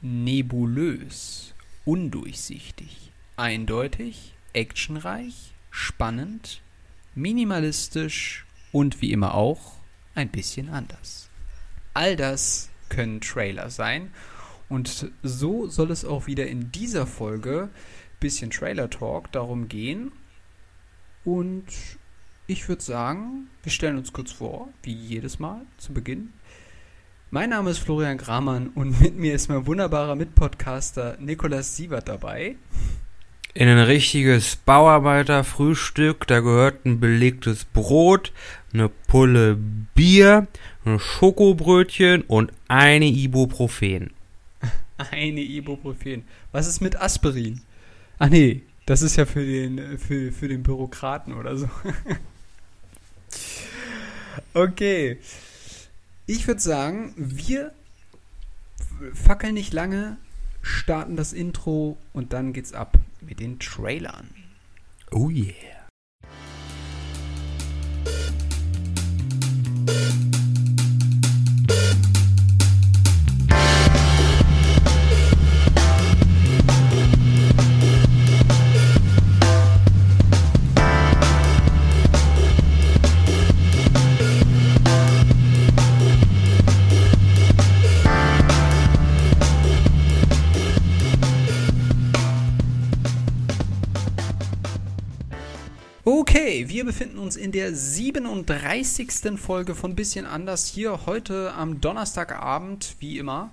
nebulös, undurchsichtig, eindeutig, actionreich, spannend, minimalistisch und wie immer auch ein bisschen anders. All das können Trailer sein und so soll es auch wieder in dieser Folge bisschen Trailer Talk darum gehen. Und ich würde sagen, wir stellen uns kurz vor, wie jedes Mal zu Beginn. Mein Name ist Florian Gramann und mit mir ist mein wunderbarer Mitpodcaster Nikolas Sievert dabei. In ein richtiges Bauarbeiterfrühstück, da gehört ein belegtes Brot, eine Pulle Bier, ein Schokobrötchen und eine Ibuprofen. Eine Ibuprofen. Was ist mit Aspirin? Ach nee, das ist ja für den, für, für den Bürokraten oder so. okay. Ich würde sagen, wir fackeln nicht lange, starten das Intro und dann geht's ab mit den Trailern. Oh yeah. Wir befinden uns in der 37. Folge von Bisschen anders hier heute am Donnerstagabend, wie immer.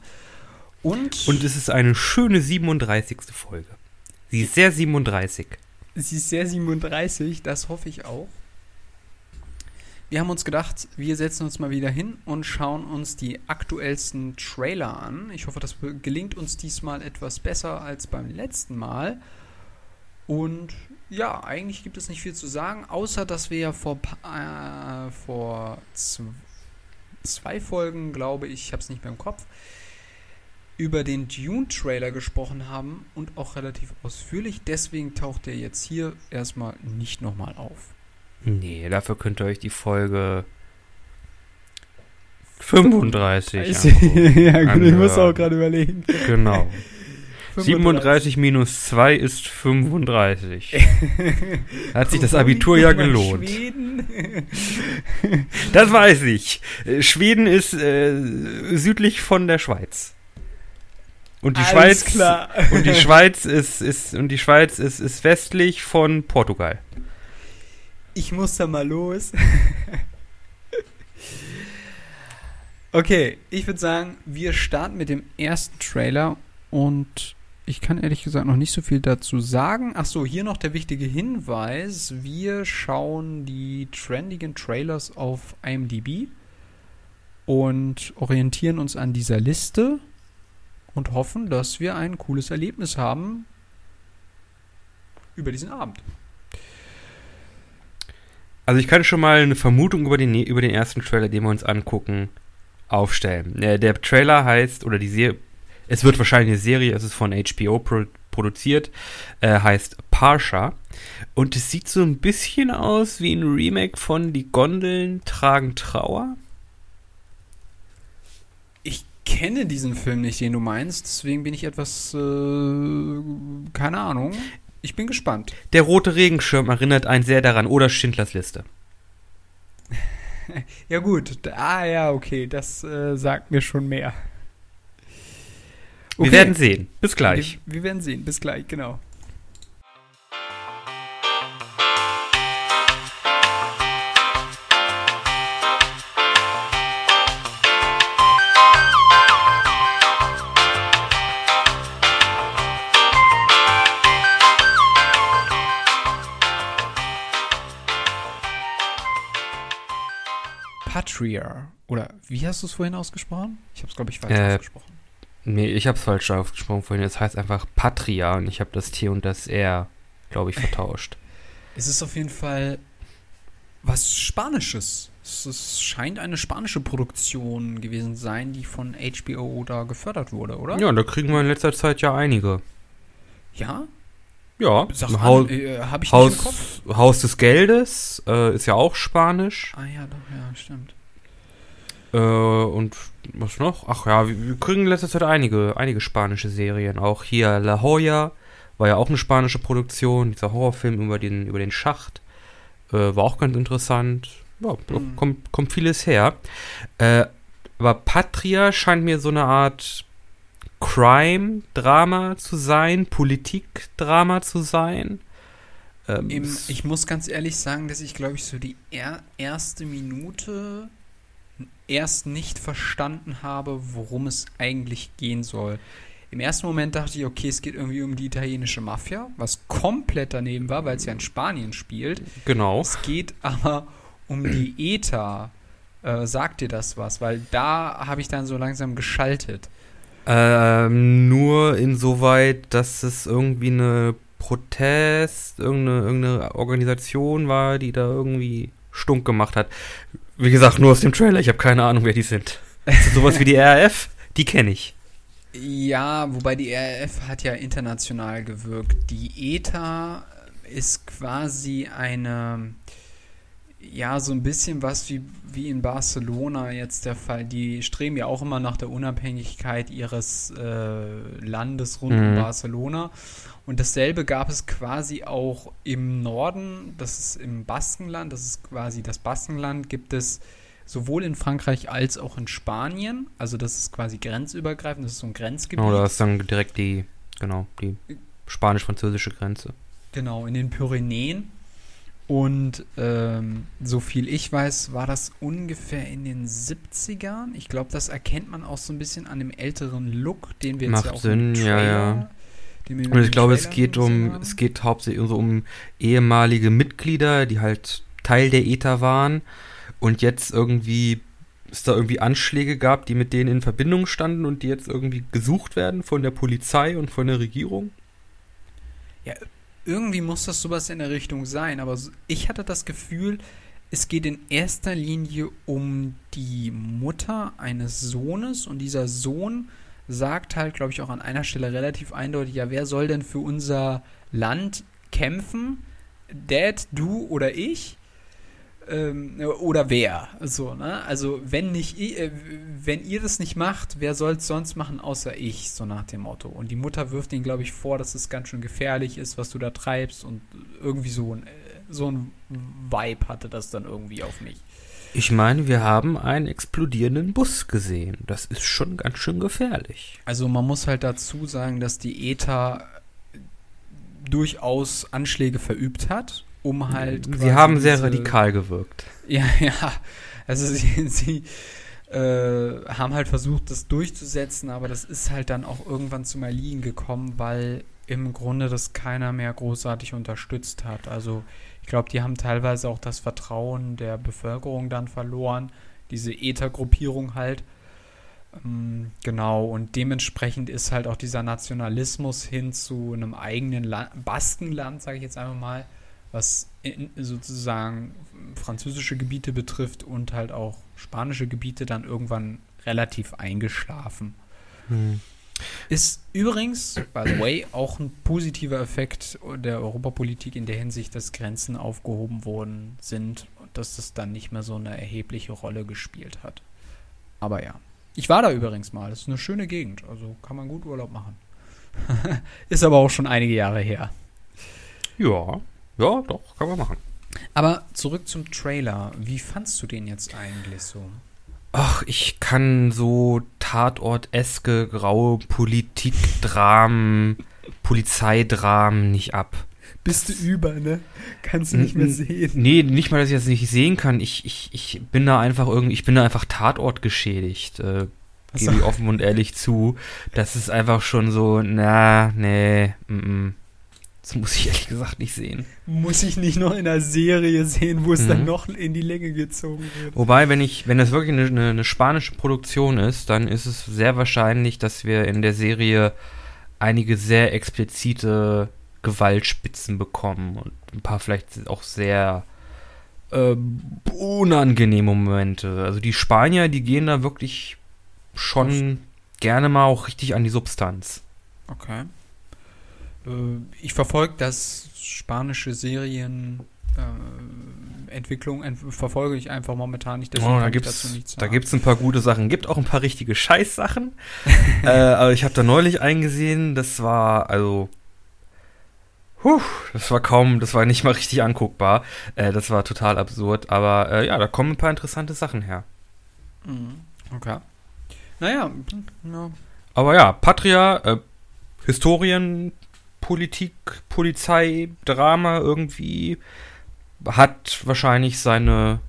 Und, Und es ist eine schöne 37. Folge. Sie ist sehr 37. sie ist sehr 37, das hoffe ich auch. Wir haben uns gedacht, wir setzen uns mal wieder hin und schauen uns die aktuellsten Trailer an. Ich hoffe, das gelingt uns diesmal etwas besser als beim letzten Mal. Und ja, eigentlich gibt es nicht viel zu sagen, außer dass wir ja vor, äh, vor zw zwei Folgen, glaube ich, ich habe es nicht mehr im Kopf, über den Dune-Trailer gesprochen haben und auch relativ ausführlich. Deswegen taucht der jetzt hier erstmal nicht nochmal auf. Nee, dafür könnt ihr euch die Folge 35 ja, gut, ich muss auch gerade überlegen. Genau. 37 minus 2 ist 35. Hat sich das Abitur ja gelohnt. Schweden. Das weiß ich. Schweden ist äh, südlich von der Schweiz. Und die Alles Schweiz klar. und die Schweiz ist, ist und die Schweiz ist, ist westlich von Portugal. Ich muss da mal los. okay, ich würde sagen, wir starten mit dem ersten Trailer und ich kann ehrlich gesagt noch nicht so viel dazu sagen. Ach so, hier noch der wichtige Hinweis. Wir schauen die trendigen Trailers auf IMDb und orientieren uns an dieser Liste und hoffen, dass wir ein cooles Erlebnis haben über diesen Abend. Also ich kann schon mal eine Vermutung über den, über den ersten Trailer, den wir uns angucken, aufstellen. Äh, Der Trailer heißt, oder die Serie, es wird wahrscheinlich eine Serie, es ist von HBO pro, produziert, äh, heißt Parsha. Und es sieht so ein bisschen aus wie ein Remake von Die Gondeln tragen Trauer. Ich kenne diesen Film nicht, den du meinst, deswegen bin ich etwas, äh, keine Ahnung. Ich bin gespannt. Der rote Regenschirm erinnert einen sehr daran, oder Schindlers Liste. Ja gut, ah ja, okay, das äh, sagt mir schon mehr. Wir werden sehen. Bis gleich. Wir, wir werden sehen, bis gleich, genau. Patria. Oder wie hast du es vorhin ausgesprochen? Ich habe es, glaube ich, falsch Äh, ausgesprochen. Nee, ich habe es falsch ausgesprochen vorhin. Es heißt einfach Patria und ich habe das T und das R, glaube ich, vertauscht. Es ist auf jeden Fall was Spanisches. Es, scheint eine spanische Produktion gewesen zu sein, die von HBO da gefördert wurde, oder? Ja, da kriegen wir in letzter Zeit ja einige. Ja? Ja, Sag Haus, äh, habe ich nicht im Kopf. Haus, Haus des Geldes äh, ist ja auch Spanisch. Ah ja, doch, ja, stimmt. Äh, und was noch? Ach ja, wir, wir kriegen in letzter Zeit einige, einige spanische Serien. Auch hier La Jolla war ja auch eine spanische Produktion, dieser Horrorfilm über den, über den Schacht. Äh, war auch ganz interessant. Ja, Mhm. kommt, kommt vieles her. Äh, aber Patria scheint mir so eine Art Crime-Drama zu sein, Politik-Drama zu sein. Ähm, Im, ich muss ganz ehrlich sagen, dass ich, glaube ich, so die er erste Minute erst nicht verstanden habe, worum es eigentlich gehen soll. Im ersten Moment dachte ich, okay, es geht irgendwie um die italienische Mafia, was komplett daneben war, weil es ja in Spanien spielt. genau. Es geht aber um die ETA. Äh, sagt dir das was? Weil da habe ich dann so langsam geschaltet. Ähm, nur insoweit, dass es irgendwie eine Protest, irgendeine, irgendeine Organisation war, die da irgendwie stunk gemacht hat. Wie gesagt, nur aus dem Trailer, ich habe keine Ahnung, wer die sind. Das sowas wie die RAF? Die kenne ich. Ja, wobei die RAF hat ja international gewirkt. Die ETA ist quasi eine, ja, so ein bisschen was wie, wie in Barcelona jetzt der Fall. Die streben ja auch immer nach der Unabhängigkeit ihres äh, Landes rund um Mhm. Barcelona. Und dasselbe gab es quasi auch im Norden, das ist im Baskenland, das ist quasi das Baskenland, gibt es sowohl in Frankreich als auch in Spanien. Also das ist quasi grenzübergreifend, das ist so ein Grenzgebiet. Genau, da ist dann direkt die, genau, die spanisch-französische Grenze. Genau, in den Pyrenäen. Und ähm, so viel ich weiß, war das ungefähr in den 70ern. Ich glaube, das erkennt man auch so ein bisschen an dem älteren Look, den wir Macht jetzt ja auch Sinn, im ja, Trailer, ja. wir Und ich glaube, es geht um, es geht hauptsächlich so um ehemalige Mitglieder, die halt Teil der ETA waren und jetzt irgendwie es da irgendwie Anschläge gab, die mit denen in Verbindung standen und die jetzt irgendwie gesucht werden von der Polizei und von der Regierung. Irgendwie muss das sowas in der Richtung sein, aber ich hatte das Gefühl, es geht in erster Linie um die Mutter eines Sohnes und dieser Sohn sagt halt, glaube ich, auch an einer Stelle relativ eindeutig, ja, wer soll denn für unser Land kämpfen? Dad, du oder ich? Ähm, oder wer? So, ne? Also, wenn nicht äh, wenn ihr das nicht macht, wer soll es sonst machen, außer ich, so nach dem Motto. Und die Mutter wirft ihn, glaube ich, vor, dass es ganz schön gefährlich ist, was du da treibst und irgendwie so ein, äh, so ein Vibe hatte das dann irgendwie auf mich. Ich meine, wir haben einen explodierenden Bus gesehen. Das ist schon ganz schön gefährlich. Also man muss halt dazu sagen, dass die ETA durchaus Anschläge verübt hat, um halt. Sie haben sehr diese- radikal gewirkt. Ja, ja. Also sie, sie äh, haben halt versucht, das durchzusetzen, aber das ist halt dann auch irgendwann zum Erliegen gekommen, weil im Grunde das keiner mehr großartig unterstützt hat. Also ich glaube, die haben teilweise auch das Vertrauen der Bevölkerung dann verloren, diese ETA-Gruppierung halt. Ähm, genau, und dementsprechend ist halt auch dieser Nationalismus hin zu einem eigenen La Baskenland, sage ich jetzt einfach mal, was in, sozusagen französische Gebiete betrifft und halt auch spanische Gebiete dann irgendwann relativ eingeschlafen. Hm. Ist übrigens, by the way, auch ein positiver Effekt der Europapolitik in der Hinsicht, dass Grenzen aufgehoben worden sind und dass das dann nicht mehr so eine erhebliche Rolle gespielt hat. Aber ja. Ich war da übrigens mal. Das ist eine schöne Gegend. Also kann man gut Urlaub machen. ist aber auch schon einige Jahre her. Ja, ja, doch, kann man machen. Aber zurück zum Trailer. Wie fandst du den jetzt eigentlich so? Ach, ich kann so Tatort-eske, graue Politikdramen, Polizeidramen nicht ab. Bist du über, ne? Kannst du nicht mehr sehen. Nee, nicht mal, dass ich das nicht sehen kann. Ich, ich, ich bin da einfach irgendwie, ich bin da einfach Tatort geschädigt. Äh. Gebe ich offen und ehrlich zu. Das ist einfach schon so, na, nee, mm, mm. Das muss ich ehrlich gesagt nicht sehen. Muss ich nicht noch in einer Serie sehen, wo es Mhm. dann noch in die Länge gezogen wird? Wobei, wenn ich, wenn das wirklich eine, eine, eine spanische Produktion ist, dann ist es sehr wahrscheinlich, dass wir in der Serie einige sehr explizite Gewaltspitzen bekommen und ein paar vielleicht auch sehr äh, unangenehme Momente. Also die Spanier, die gehen da wirklich schon gerne mal auch richtig an die Substanz. Okay. Äh, Ich verfolge das spanische Serien äh, Entwicklung ent verfolge ich einfach momentan nicht. Oh, da dazu nichts da gibt's ein paar gute Sachen. Gibt auch ein paar richtige Scheißsachen. äh, aber ich habe da neulich eingesehen, das war, also. Puh, das war kaum, das war nicht mal richtig anguckbar. Äh, das war total absurd. Aber äh, ja, da kommen ein paar interessante Sachen her. Mhm. Okay. Naja, ja. Aber ja, Patria, äh, Historien, Politik, Polizei, Drama irgendwie hat wahrscheinlich seine,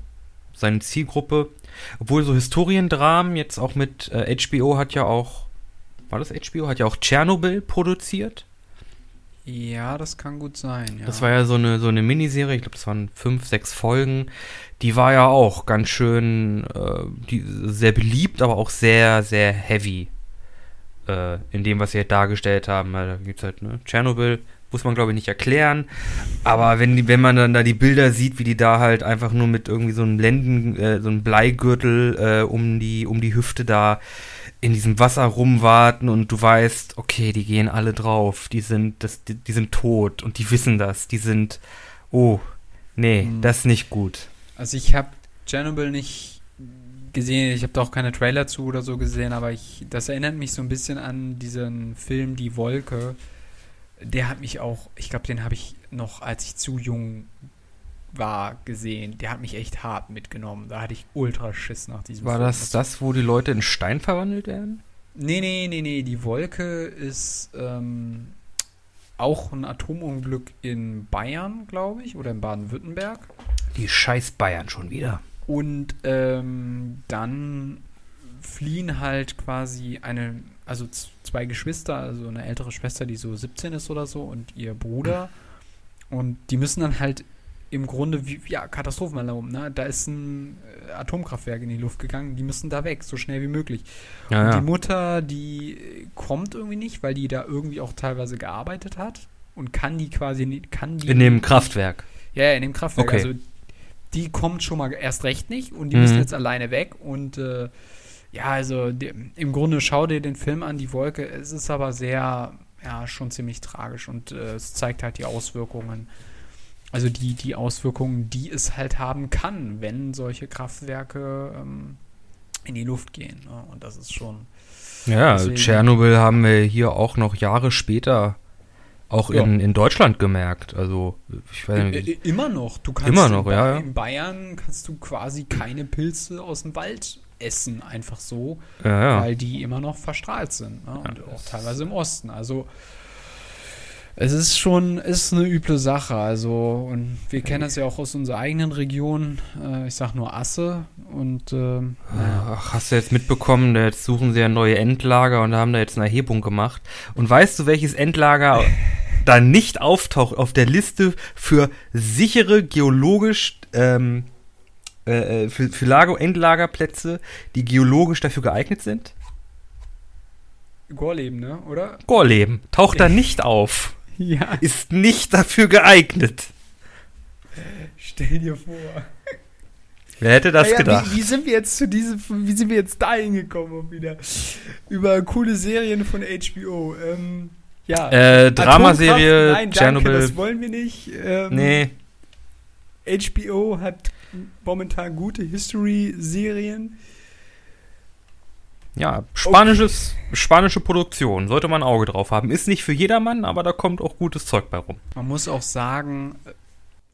seine Zielgruppe. Obwohl so Historiendramen jetzt auch mit äh, HBO hat ja auch, war das HBO? Hat ja auch Tschernobyl produziert. ja, das kann gut sein. Ja. Das war ja so eine, so eine Miniserie, ich glaube, das waren fünf, sechs Folgen. Die war ja auch ganz schön, äh, die, sehr beliebt, aber auch sehr, sehr heavy. Äh, in dem, was sie halt dargestellt haben. Da gibt es halt, ne, Tschernobyl, muss man glaube ich nicht erklären. Aber wenn, die, wenn man dann da die Bilder sieht, wie die da halt einfach nur mit irgendwie so einem Lenden, äh, so einem Bleigürtel äh, um, die, um die Hüfte da in diesem Wasser rumwarten und du weißt, okay, die gehen alle drauf, die sind, das, die, die sind tot und die wissen das, die sind, oh, nee, Mhm. das ist nicht gut. Also ich habe Chernobyl nicht gesehen, ich habe da auch keine Trailer zu oder so gesehen, aber ich, das erinnert mich so ein bisschen an diesen Film Die Wolke. Der hat mich auch, ich glaube, den habe ich noch, als ich zu jung war, gesehen. Der hat mich echt hart mitgenommen. Da hatte ich ultra Schiss nach diesem War Film. das das, wo die Leute in Stein verwandelt werden? Nee, nee, nee, nee. Die Wolke ist ähm, auch ein Atomunglück in Bayern, glaube ich, oder in Baden-Württemberg. Die scheiß Bayern schon wieder. Und ähm, dann fliehen halt quasi eine, also zwei Geschwister, also eine ältere Schwester, die so 17 ist oder so, und ihr Bruder. Und die müssen dann halt im Grunde, wie, ja, Katastrophenalarm, ne? Da ist ein äh, Atomkraftwerk in die Luft gegangen, die müssen da weg, so schnell wie möglich. Ja, Und ja. die Mutter, die äh, kommt irgendwie nicht, weil die da irgendwie auch teilweise gearbeitet hat und kann die quasi, kann die In dem Kraftwerk. ja, ja, in dem Kraftwerk. Okay. Also die kommt schon mal erst recht nicht und die Mhm. müssen jetzt alleine weg. Und äh, ja, also die, im Grunde schau dir den Film an, die Wolke. Es ist aber sehr, ja, schon ziemlich tragisch und äh, es zeigt halt die Auswirkungen. Also die, die Auswirkungen, die es halt haben kann, wenn solche Kraftwerke ähm, in die Luft gehen. Ne? Und das ist schon. Ja, Tschernobyl haben wir hier auch noch Jahre später auch Ja. in, in Deutschland gemerkt. Also, ich weiß Äh, nicht. äh, immer noch. Du kannst Immer in noch, Ba- ja. In Bayern kannst du quasi keine Pilze aus dem Wald essen, einfach so. Ja, ja. weil die immer noch verstrahlt sind. Ne? Und auch teilweise im Osten. Also es ist schon ist eine üble Sache. Also, und wir kennen das ja auch aus unserer eigenen Region. Äh, ich sag nur Asse. Und ähm. Ach, hast du jetzt mitbekommen, jetzt suchen sie ja neue Endlager und haben da jetzt eine Erhebung gemacht. Und weißt du, welches Endlager da nicht auftaucht auf der Liste für sichere geologisch, ähm, äh, äh, für, für Lager Endlagerplätze, die geologisch dafür geeignet sind? Gorleben, ne? Oder? Gorleben taucht da nicht auf. Ja, Ist nicht dafür geeignet. stell dir vor. Wer hätte das Naja, gedacht? Wie, wie sind wir jetzt zu diesem, wie sind wir jetzt dahin gekommen wieder? Über coole Serien von HBO. Ähm, ja. äh, Dramaserie, Nein, danke, Tschernobyl. das wollen wir nicht. Ähm, Nee, HBO hat momentan gute History-Serien. ja, spanisches, spanische Produktion. Sollte man ein Auge drauf haben. Ist nicht für jedermann, aber da kommt auch gutes Zeug bei rum. Man muss auch sagen,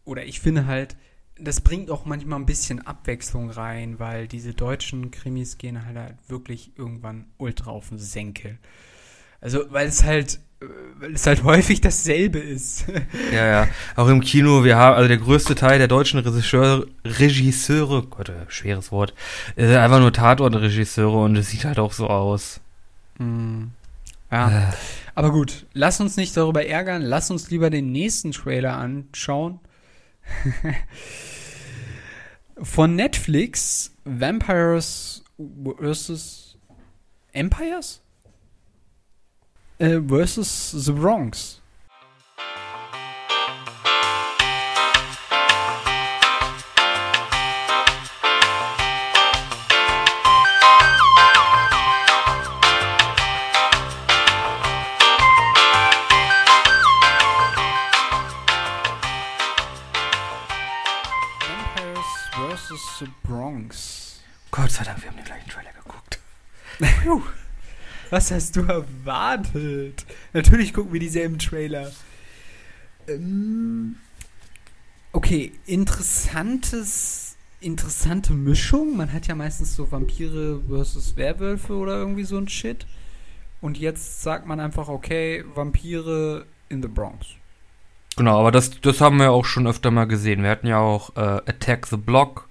oder ich finde halt, das bringt auch manchmal ein bisschen Abwechslung rein, weil diese deutschen Krimis gehen halt, halt wirklich irgendwann ultra auf den Senkel. Also, weil es halt, weil es halt häufig dasselbe ist. Ja, ja. Auch im Kino, wir haben, also der größte Teil der deutschen Regisseur, Regisseure, Gott, äh, schweres Wort, äh, einfach nur Tatortregisseure und es sieht halt auch so aus. Ja. Äh, Aber gut, lass uns nicht darüber ärgern, lass uns lieber den nächsten Trailer anschauen. Von Netflix, Vampires vs. Empires? Äh, versus The Bronx. The Bronx. Gott sei Dank, wir haben den gleichen Trailer geguckt. Was hast du erwartet? Natürlich gucken wir dieselben Trailer. Ähm, okay, interessantes, interessante Mischung. Man hat ja meistens so Vampire versus Werwölfe oder irgendwie so ein Shit. Und jetzt sagt man einfach, okay, Vampire in the Bronx. Genau, aber das, das haben wir auch schon öfter mal gesehen. Wir hatten ja auch äh, Attack the Block,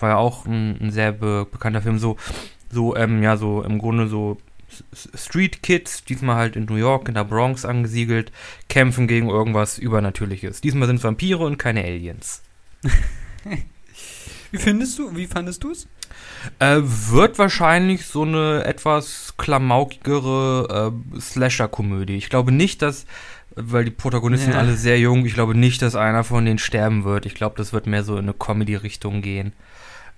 war ja auch ein, ein sehr be bekannter Film. So, so, ähm, ja, so im Grunde so Street Kids, diesmal halt in New York, in der Bronx angesiedelt, kämpfen gegen irgendwas Übernatürliches. Diesmal sind es Vampire und keine Aliens. Wie findest du, wie fandest du es? Äh, wird wahrscheinlich so eine etwas klamaukigere äh, Slasher-Komödie. Ich glaube nicht, dass, weil die Protagonisten Ja. alle sehr jung, ich glaube nicht, dass einer von denen sterben wird. Ich glaube, das wird mehr so in eine Comedy-Richtung gehen.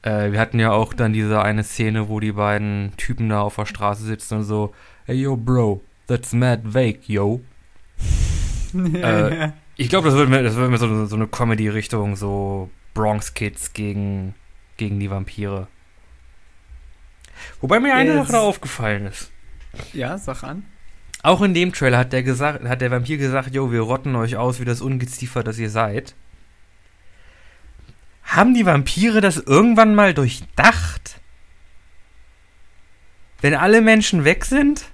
Äh, wir hatten ja auch dann diese eine Szene, wo die beiden Typen da auf der Straße sitzen und so, hey yo, Bro, that's mad vague, yo. Äh, Ich glaube, das wird mehr, das wird mehr so, so eine Comedy-Richtung, so Bronx Kids gegen, gegen die Vampire. Wobei mir eine. Sache aufgefallen ist. ja, sag an. Auch in dem Trailer hat der, gesagt, hat der Vampir gesagt, yo, wir rotten euch aus wie das Ungeziefer, das ihr seid. Haben die Vampire das irgendwann mal durchdacht? Wenn alle Menschen weg sind?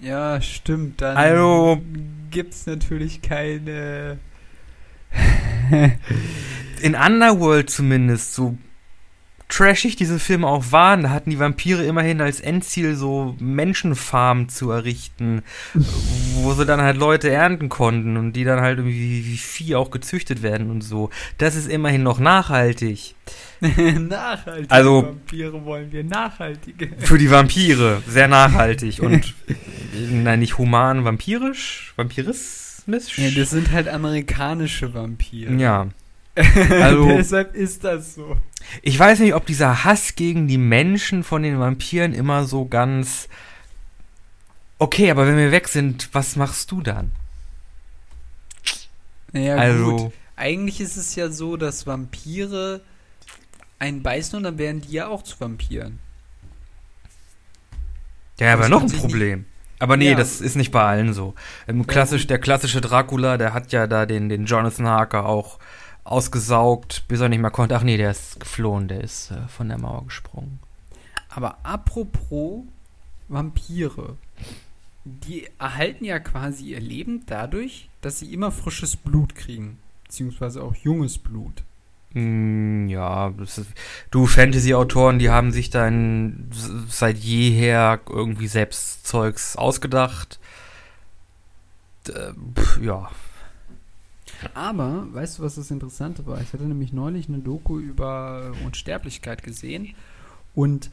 Ja, stimmt. Dann Also- gibt's natürlich keine. in Underworld zumindest, so trashig diese Filme auch waren, da hatten die Vampire immerhin als Endziel so Menschenfarmen zu errichten, wo sie dann halt Leute ernten konnten und die dann halt irgendwie wie Vieh auch gezüchtet werden und so. Das ist immerhin noch nachhaltig. nachhaltige Also- Vampire wollen wir nachhaltige. Für die Vampire, sehr nachhaltig und nein, nicht human, vampirisch, vampirismisch. Ja, das sind halt amerikanische Vampire. ja. Also- Deshalb ist das so. Ich weiß nicht, ob dieser Hass gegen die Menschen von den Vampiren immer so ganz. Okay, aber wenn wir weg sind, was machst du dann? Naja, also, gut. Eigentlich ist es ja so, dass Vampire einen beißen und dann werden die ja auch zu Vampiren. ja, aber noch ein Problem. Aber nee, Ja. das ist nicht bei allen so. Ähm, klassisch, der klassische Dracula, der hat ja da den, den Jonathan Harker auch ausgesaugt, bis er nicht mehr konnte. Ach nee, der ist geflohen, der ist äh, von der Mauer gesprungen. Aber apropos Vampire. Die erhalten ja quasi ihr Leben dadurch, dass sie immer frisches Blut kriegen. Beziehungsweise auch junges Blut. Mm, ja, das ist, du Fantasy-Autoren, die haben sich dann seit jeher irgendwie selbst Zeugs ausgedacht. Äh, pf, ja. Aber, weißt du, was das Interessante war? Ich hatte nämlich neulich eine Doku über Unsterblichkeit gesehen und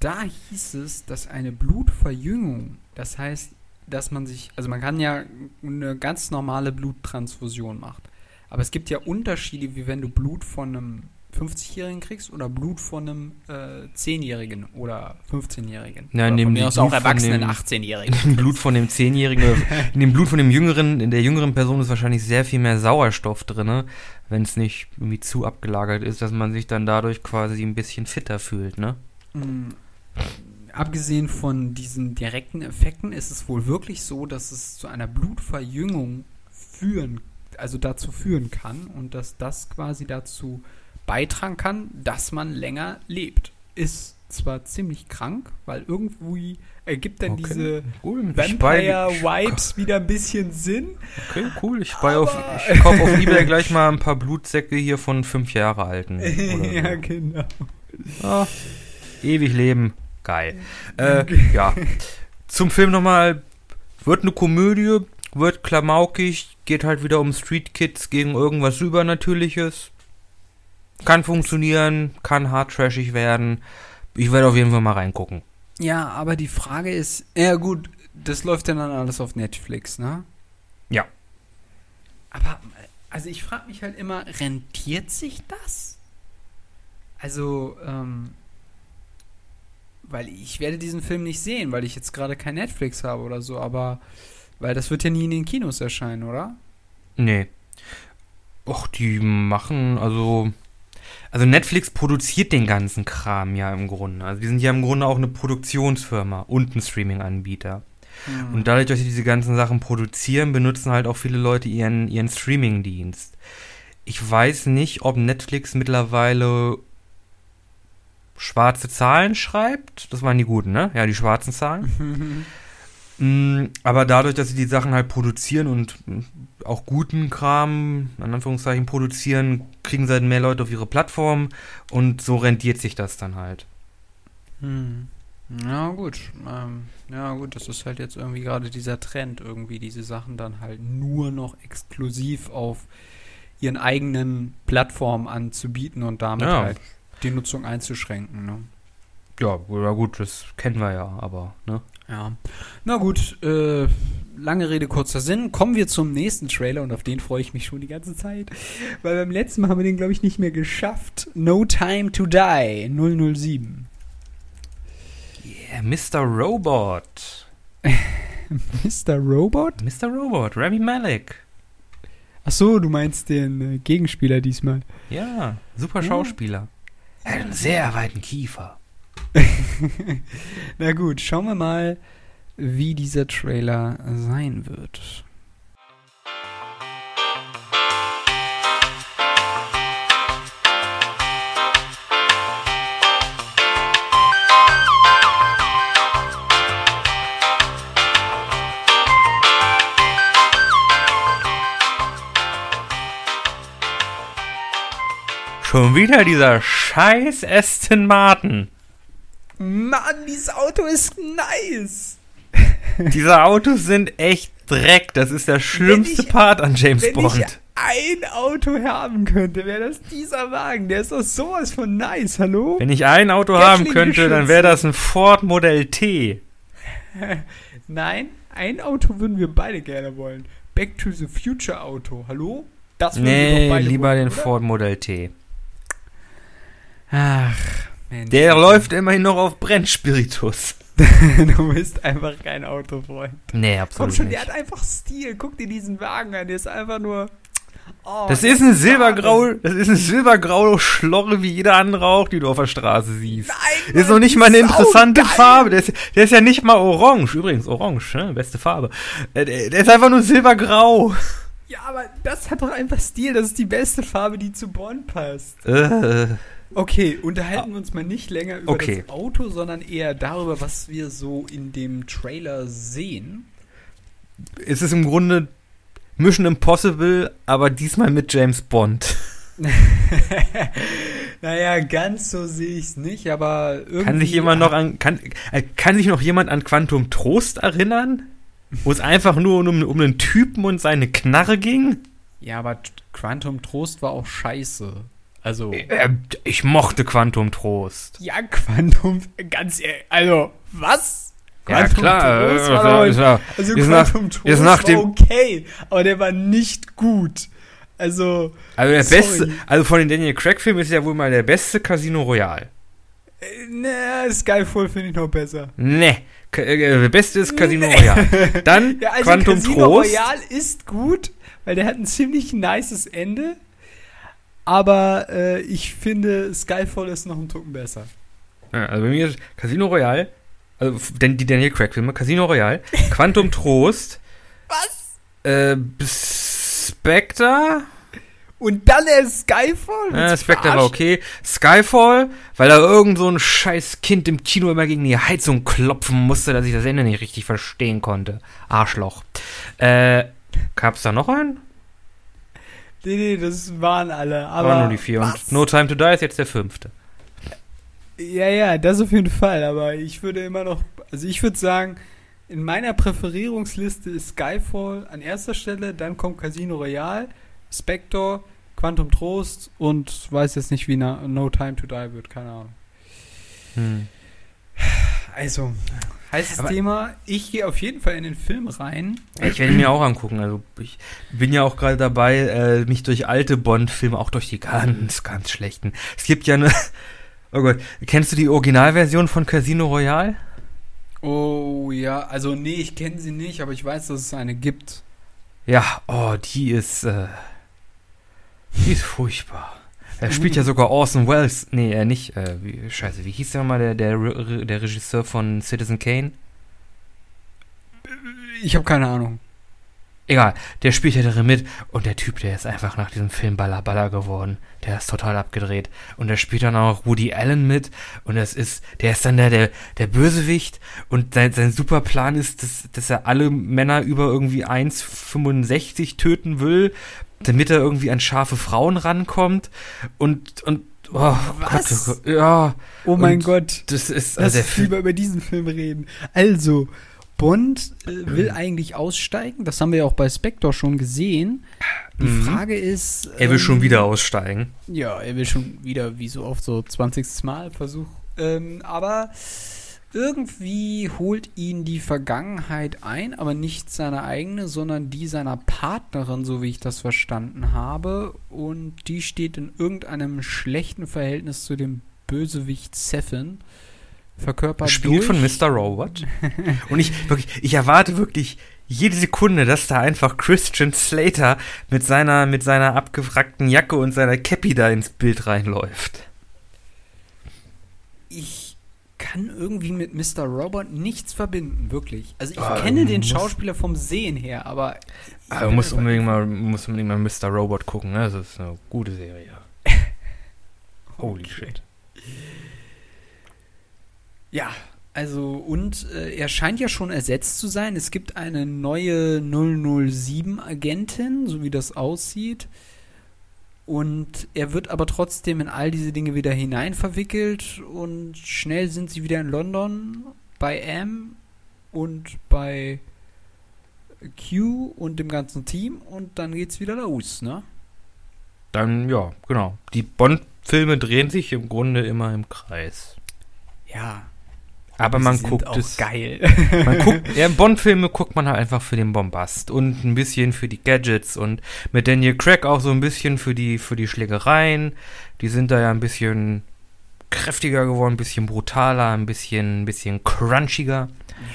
da hieß es, dass eine Blutverjüngung, das heißt, dass man sich, also man kann ja eine ganz normale Bluttransfusion machen, aber es gibt ja Unterschiede, wie wenn du Blut von einem 50-Jährigen kriegst oder Blut von einem äh, 10-Jährigen oder 15-Jährigen. Ja, oder in dem mir aus auch erwachsenen dem- 18-Jährigen. In dem Blut von dem Zehnjährigen, oder in dem Blut von dem Jüngeren, in der jüngeren Person ist wahrscheinlich sehr viel mehr Sauerstoff drin, wenn es nicht irgendwie zu abgelagert ist, dass man sich dann dadurch quasi ein bisschen fitter fühlt, ne? Mm, Abgesehen von diesen direkten Effekten ist es wohl wirklich so, dass es zu einer Blutverjüngung führen, also dazu führen kann und dass das quasi dazu beitragen kann, dass man länger lebt. Ist zwar ziemlich krank, weil irgendwie ergibt dann Okay. diese Cool. Vampire-Vibes wieder ein bisschen Sinn. Okay, cool. Ich, auf, ich kaufe auf Ebay gleich mal ein paar Blutsäcke hier von fünf Jahre alten. Oder so. ja, genau. Ah, ewig leben. Geil. Äh, ja. Zum Film nochmal. Wird eine Komödie, wird klamaukig, geht halt wieder um Street Kids gegen irgendwas Übernatürliches. Kann funktionieren, kann hart trashig werden. Ich werde auf jeden Fall mal reingucken. Ja, aber die Frage ist, ja gut, das läuft ja dann alles auf Netflix, ne? Ja. Aber, also ich frage mich halt immer, rentiert sich das? Also, ähm, weil ich werde diesen Film nicht sehen, weil ich jetzt gerade kein Netflix habe oder so, aber, weil das wird ja nie in den Kinos erscheinen, oder? Nee. Och, die machen, also. Also Netflix produziert den ganzen Kram ja im Grunde. Also die sind ja im Grunde auch eine Produktionsfirma und ein Streaming-Anbieter. Hm. Und dadurch, dass sie diese ganzen Sachen produzieren, benutzen halt auch viele Leute ihren, ihren Streaming-Dienst. Ich weiß nicht, ob Netflix mittlerweile schwarze Zahlen schreibt. Das waren die guten, ne? Ja, die schwarzen Zahlen. Mm, Aber dadurch, dass sie die Sachen halt produzieren und mm, auch guten Kram, in Anführungszeichen, produzieren, kriegen sie halt mehr Leute auf ihre Plattform und so rentiert sich das dann halt. Hm. Ja, gut. Ähm, ja, gut, das ist halt jetzt irgendwie gerade dieser Trend, irgendwie diese Sachen dann halt nur noch exklusiv auf ihren eigenen Plattformen anzubieten und damit Ja. halt die Nutzung einzuschränken. Ne? Ja, gut, das kennen wir ja, aber, ne? Ja. Na gut, äh, lange Rede, kurzer Sinn. Kommen wir zum nächsten Trailer und auf den freue ich mich schon die ganze Zeit. Weil beim letzten Mal haben wir den, glaube ich, nicht mehr geschafft. No Time to Die 007. Yeah, Mr. Robot. Mr. Robot? Mr. Robot, Rami Malek. Ach so, du meinst den äh, Gegenspieler diesmal. Ja, super Ja. Schauspieler. Er hat einen sehr weiten Kiefer. Na gut, schauen wir mal, wie dieser Trailer sein wird. Schon wieder dieser scheiß Aston Martin. Mann, dieses Auto ist nice! Diese Autos sind echt Dreck. Das ist der schlimmste ich- Part an James Wenn Bond. ich ein Auto haben könnte, wäre das dieser Wagen. Der ist doch sowas von nice, hallo? Wenn ich ein Auto Gatling haben könnte, dann wäre das ein Ford Modell T. Nein, ein Auto würden wir beide gerne wollen. Back to the Future Auto, hallo? Das würden wir Nee, doch beide lieber wollen, den oder? Ford Modell T. Ach, Mensch. Der läuft immerhin noch auf Brennspiritus. du bist einfach kein Autofreund. Nee, Komm absolut schon, der nicht. hat einfach Stil. Guck dir diesen Wagen an, der ist einfach nur. Oh, Das ist ein silbergrau, das ist ein silbergrau Schlorre wie jeder andere auch, die du auf der Straße siehst. Nein, Das ist Mann, noch nicht mal eine interessante Farbe. Der ist, der ist ja nicht mal orange. Übrigens, orange, ne? Beste Farbe. Äh, Der, der ist einfach nur silbergrau. Ja, aber das hat doch einfach Stil. Das ist die beste Farbe, die zu Bond passt. Äh, Okay, unterhalten wir uns mal nicht länger über Okay. das Auto, sondern eher darüber, was wir so in dem Trailer sehen. es ist im Grunde Mission Impossible, aber diesmal mit James Bond. naja, ganz so sehe ich es nicht, aber irgendwie. Kann sich jemand noch an, kann, äh, kann sich noch jemand an Quantum Trost erinnern? Wo es einfach nur um, um einen Typen und seine Knarre ging? Ja, aber Quantum Trost war auch scheiße. Also. Äh, ich mochte Quantum Trost. Ja, Quantum, ganz ehrlich, also, was? Ja, klar, Trost äh, war äh, doch- ist ja- also ist nach- Quantum Trost ist nach war okay, aber der war nicht gut. Also, Also der Sorry. beste, also von den Daniel Craig Filmen ist ja wohl mal der beste Casino Royale. äh, ne, Skyfall finde ich noch besser. Ne, äh, der beste ist Casino Royale. Dann Ja, also Quantum Casino Trost. Royale ist gut, weil der hat ein ziemlich nices Ende. Aber äh, ich finde, Skyfall ist noch ein Tucken besser. Ja, also bei mir ist Casino Royale, also die Daniel Craig Filme, Casino Royale, Quantum Trost, Was? äh, Spectre, Und dann der Skyfall? äh, du Spectre war okay, Skyfall, weil da irgend so ein scheiß Kind im Kino immer gegen die Heizung klopfen musste, dass ich das Ende nicht richtig verstehen konnte. Arschloch. Äh, gab's da noch einen? Nee, nee, das waren alle. Aber Waren nur die vier. was? Und No Time to Die ist jetzt der fünfte. Ja, ja, das auf jeden Fall. Aber ich würde immer noch, also ich würde sagen, in meiner Präferierungsliste ist Skyfall an erster Stelle, dann kommt Casino Royale, Spectre, Quantum Trost und weiß jetzt nicht, wie No Time to Die wird, keine Ahnung. Hm. Also, heißes Aber- Thema. Ich gehe auf jeden Fall in den Film rein. Ich werde ihn mir auch angucken. Also ich bin ja auch gerade dabei, äh, mich durch alte Bond-Filme, auch durch die ganz, ganz schlechten. Es gibt ja eine. Oh Gott, kennst du die Originalversion von Casino Royale? Oh ja, also nee, ich kenne sie nicht, aber ich weiß, dass es eine gibt. Ja, oh, die ist. Äh, die ist furchtbar. Er spielt ja sogar Orson Welles. Nee, er nicht. Äh, wie, scheiße, wie hieß der nochmal, der, der, Re- der Regisseur von Citizen Kane? Ich habe keine Ahnung. Egal, der spielt ja darin mit und der Typ, der ist einfach nach diesem Film Baller Baller geworden. Der ist total abgedreht. Und der spielt dann auch Woody Allen mit und das ist, der ist dann der, der, der Bösewicht und sein, sein super Plan ist, dass, dass er alle Männer über irgendwie 1,65 töten will, damit er irgendwie an scharfe Frauen rankommt und, und, oh, Was? Gott, oh Gott, ja. Oh mein Gott. Das ist, Lass also Film, lieber über diesen Film reden. Also, Bond äh, will eigentlich aussteigen. Das haben wir ja auch bei Spectre schon gesehen. Die Mhm. Frage ist. er will schon ähm, wieder aussteigen. Ja, er will schon wieder, wie so oft, so 20. Mal Versuch. Ähm, aber irgendwie holt ihn die Vergangenheit ein, aber nicht seine eigene, sondern die seiner Partnerin, so wie ich das verstanden habe. Und die steht in irgendeinem schlechten Verhältnis zu dem Bösewicht Seffen. Verkörpert durch, von Mr. Robot. Und ich wirklich, ich erwarte wirklich jede Sekunde, dass da einfach Christian Slater mit seiner, mit seiner abgewrackten Jacke und seiner Cappy da ins Bild reinläuft. ich kann irgendwie mit Mr. Robot nichts verbinden, wirklich. Also ich Ah, kenne den Schauspieler vom Sehen her, aber. Aber muss unbedingt mal, muss unbedingt mal Mr. Robot gucken, ne? Das ist eine gute Serie. Holy Okay. shit. Ja, also und äh, er scheint ja schon ersetzt zu sein. Es gibt eine neue 007-Agentin, so wie das aussieht. Und er wird aber trotzdem in all diese Dinge wieder hinein verwickelt und schnell sind sie wieder in London bei M und bei Q und dem ganzen Team und dann geht's wieder los, ne? Dann, ja, genau. Die Bond-Filme drehen sich im Grunde immer im Kreis. Ja. Aber man guckt auch es. geil. Man guckt, ja, Bond-Filme guckt man halt einfach für den Bombast und ein bisschen für die Gadgets und mit Daniel Craig auch so ein bisschen für die, für die Schlägereien. Die sind da ja ein bisschen kräftiger geworden, ein bisschen brutaler, ein bisschen, ein bisschen crunchiger.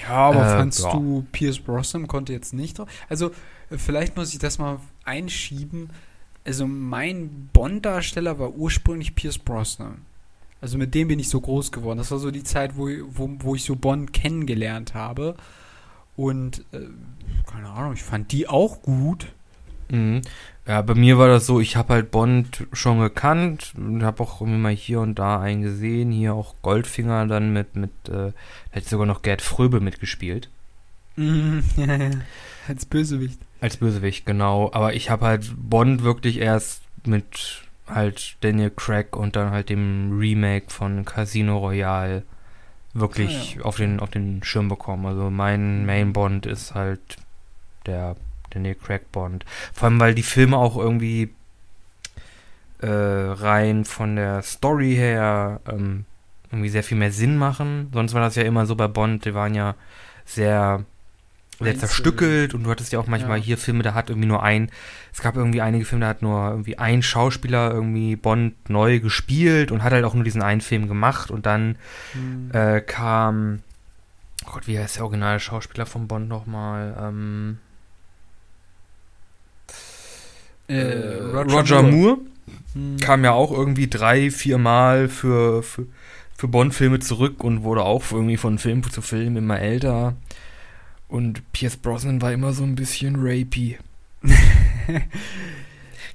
Ja, aber Äh, fandst ja. du, Pierce Brosnan konnte jetzt nicht drauf? Also, äh, vielleicht muss ich das mal einschieben. Also, mein Bond-Darsteller war ursprünglich Pierce Brosnan. Also, mit dem bin ich so groß geworden. Das war so die Zeit, wo, wo, wo ich so Bond kennengelernt habe. Und, äh, keine Ahnung, ich fand die auch gut. Mhm. Ja, bei mir war das so, ich habe halt Bond schon gekannt und habe auch irgendwie mal hier und da einen gesehen. Hier auch Goldfinger dann mit, mit äh, hätte sogar noch Gerd Fröbe mitgespielt. Mhm, ja, ja. Als Bösewicht. Als Bösewicht, genau. Aber ich habe halt Bond wirklich erst mit halt Daniel Craig und dann halt dem Remake von Casino Royale wirklich Ah, auf, den, auf den Schirm bekommen. Also mein Main Bond ist halt der Daniel Craig Bond. Vor allem, weil die Filme auch irgendwie äh, rein von der Story her ähm, irgendwie sehr viel mehr Sinn machen. Sonst war das ja immer so bei Bond, die waren ja sehr, Einzeln. zerstückelt und du hattest ja auch manchmal Ja. hier Filme, da hat irgendwie nur ein, es gab irgendwie einige Filme, da hat nur irgendwie ein Schauspieler irgendwie Bond neu gespielt und hat halt auch nur diesen einen Film gemacht und dann Mhm. äh, kam, oh Gott, wie heißt der originale Schauspieler von Bond nochmal? Ähm, Äh, Roger, Moore. Mhm. kam ja auch irgendwie drei, vier Mal für, für, für Bond-Filme zurück und wurde auch irgendwie von Film zu Film immer älter. Und Pierce Brosnan war immer so ein bisschen rapey.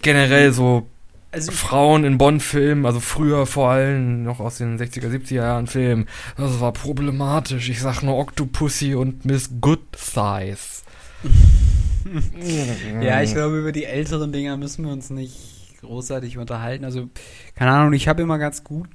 Generell so Also, Frauen in Bond-Filmen, also früher vor allem noch aus den 60er, 70er Jahren Filmen, das war problematisch. Ich sag nur Octopussy und Miss Good Thighs. Ja, ich glaube, über die älteren Dinger müssen wir uns nicht großartig unterhalten. Also, keine Ahnung, ich habe immer ganz gut,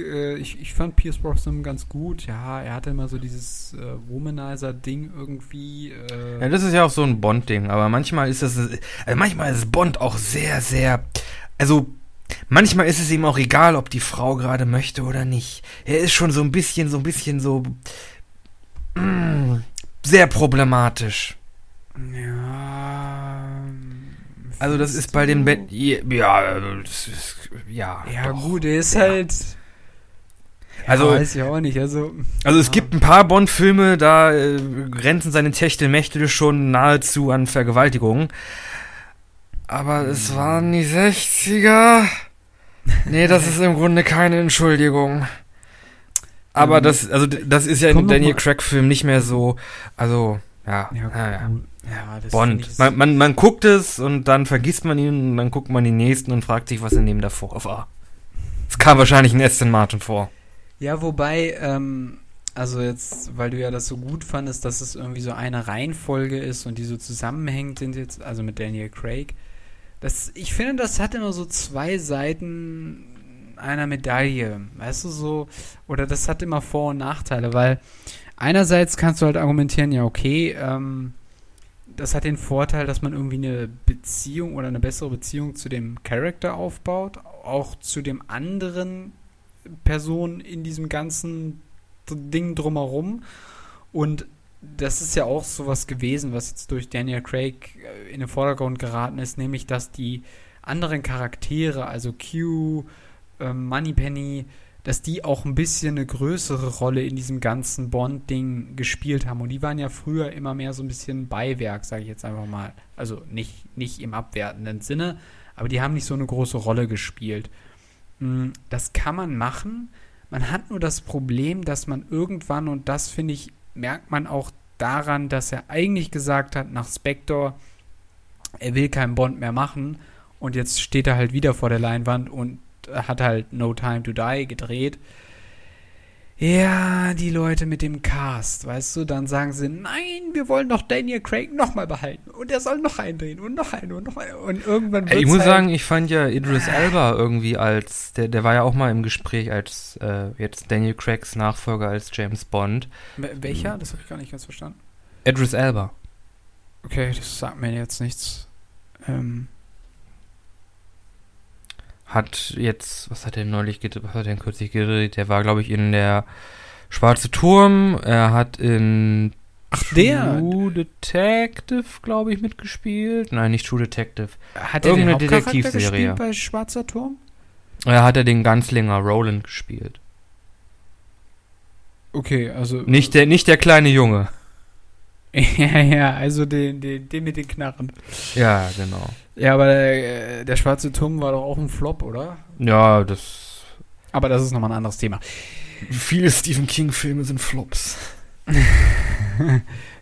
äh, ich, ich fand Pierce Brosnan ganz gut. Ja, er hatte immer so dieses äh, Womanizer-Ding irgendwie. Äh, Ja, das ist ja auch so ein Bond-Ding, aber manchmal ist das, also manchmal ist Bond auch sehr, sehr, also manchmal ist es ihm auch egal, ob die Frau gerade möchte oder nicht. Er ist schon so ein bisschen, so ein bisschen so mm, sehr problematisch. ja. Also das ist bei den? Be ja, das ist, ja. Ja, doch. gut, er ist Ja. halt. Also- ja, weiß ich auch nicht. Also, Also es Ja. gibt ein paar Bond-Filme, da äh, grenzen seine Techtelmächte schon nahezu an Vergewaltigung. Aber es waren die 60er. Nee, das ist im Grunde keine Entschuldigung. Aber Ähm, das, also das ist ja in Daniel Craig-Film nicht mehr so, also, ja, Ja, ja, ja. ja Bond. Man, man, man guckt es und dann vergisst man ihn und dann guckt man den nächsten und fragt sich, was in dem davor war. Es kam wahrscheinlich in Aston Martin vor. Ja, wobei, ähm, also jetzt, weil du ja das so gut fandest, dass es irgendwie so eine Reihenfolge ist und die so zusammenhängt sind jetzt, also mit Daniel Craig. Das, ich finde, das hat immer so zwei Seiten einer Medaille, weißt du so, oder das hat immer Vor- und Nachteile, weil einerseits kannst du halt argumentieren, ja okay, ähm, das hat den Vorteil, dass man irgendwie eine Beziehung oder eine bessere Beziehung zu dem Charakter aufbaut, auch zu dem anderen Person in diesem ganzen Ding drumherum. Und das ist ja auch sowas gewesen, was jetzt durch Daniel Craig äh, in den Vordergrund geraten ist, nämlich dass die anderen Charaktere, also Q, ähm, Moneypenny, dass die auch ein bisschen eine größere Rolle in diesem ganzen Bond-Ding gespielt haben. Und die waren ja früher immer mehr so ein bisschen Beiwerk, sage ich jetzt einfach mal. Also nicht, nicht im abwertenden Sinne, aber die haben nicht so eine große Rolle gespielt. Mm, Das kann man machen. Man hat nur das Problem, dass man irgendwann, und das finde ich, merkt man auch daran, dass er eigentlich gesagt hat, nach Spectre, er will keinen Bond mehr machen. Und jetzt steht er halt wieder vor der Leinwand und hat halt No Time to Die gedreht. Ja, die Leute mit dem Cast, weißt du, dann sagen sie, nein, wir wollen doch Daniel Craig nochmal behalten. Und er soll noch eindrehen und noch einen und noch einen. Und irgendwann Ey, ich wird's muss halt, sagen, ich fand ja Idris Elba irgendwie als, der, der war ja auch mal im Gespräch als äh, jetzt Daniel Craigs Nachfolger als James Bond. Wel- Welcher? Das habe ich gar nicht ganz verstanden. Idris Elba. Okay, das sagt mir jetzt nichts. Ähm, hat jetzt, was hat er neulich gedreht, was hat er denn kürzlich gedreht? Der war, glaube ich, in der Schwarze Turm. Er hat in Ach, der. True Detective, glaube ich, mitgespielt. Nein, nicht True Detective. hat er irgendeine Detektivserie. gespielt bei Schwarzer Turm? Er hat er den Ganzlinger Roland gespielt. Okay, also. Nicht der, nicht der kleine Junge. Ja, ja, also den, den, den mit den Knarren. Ja, genau. Ja, aber der, äh, der Schwarze Turm war doch auch ein Flop, oder? Ja, das. Aber das ist nochmal ein anderes Thema. Viele Stephen King-Filme sind Flops.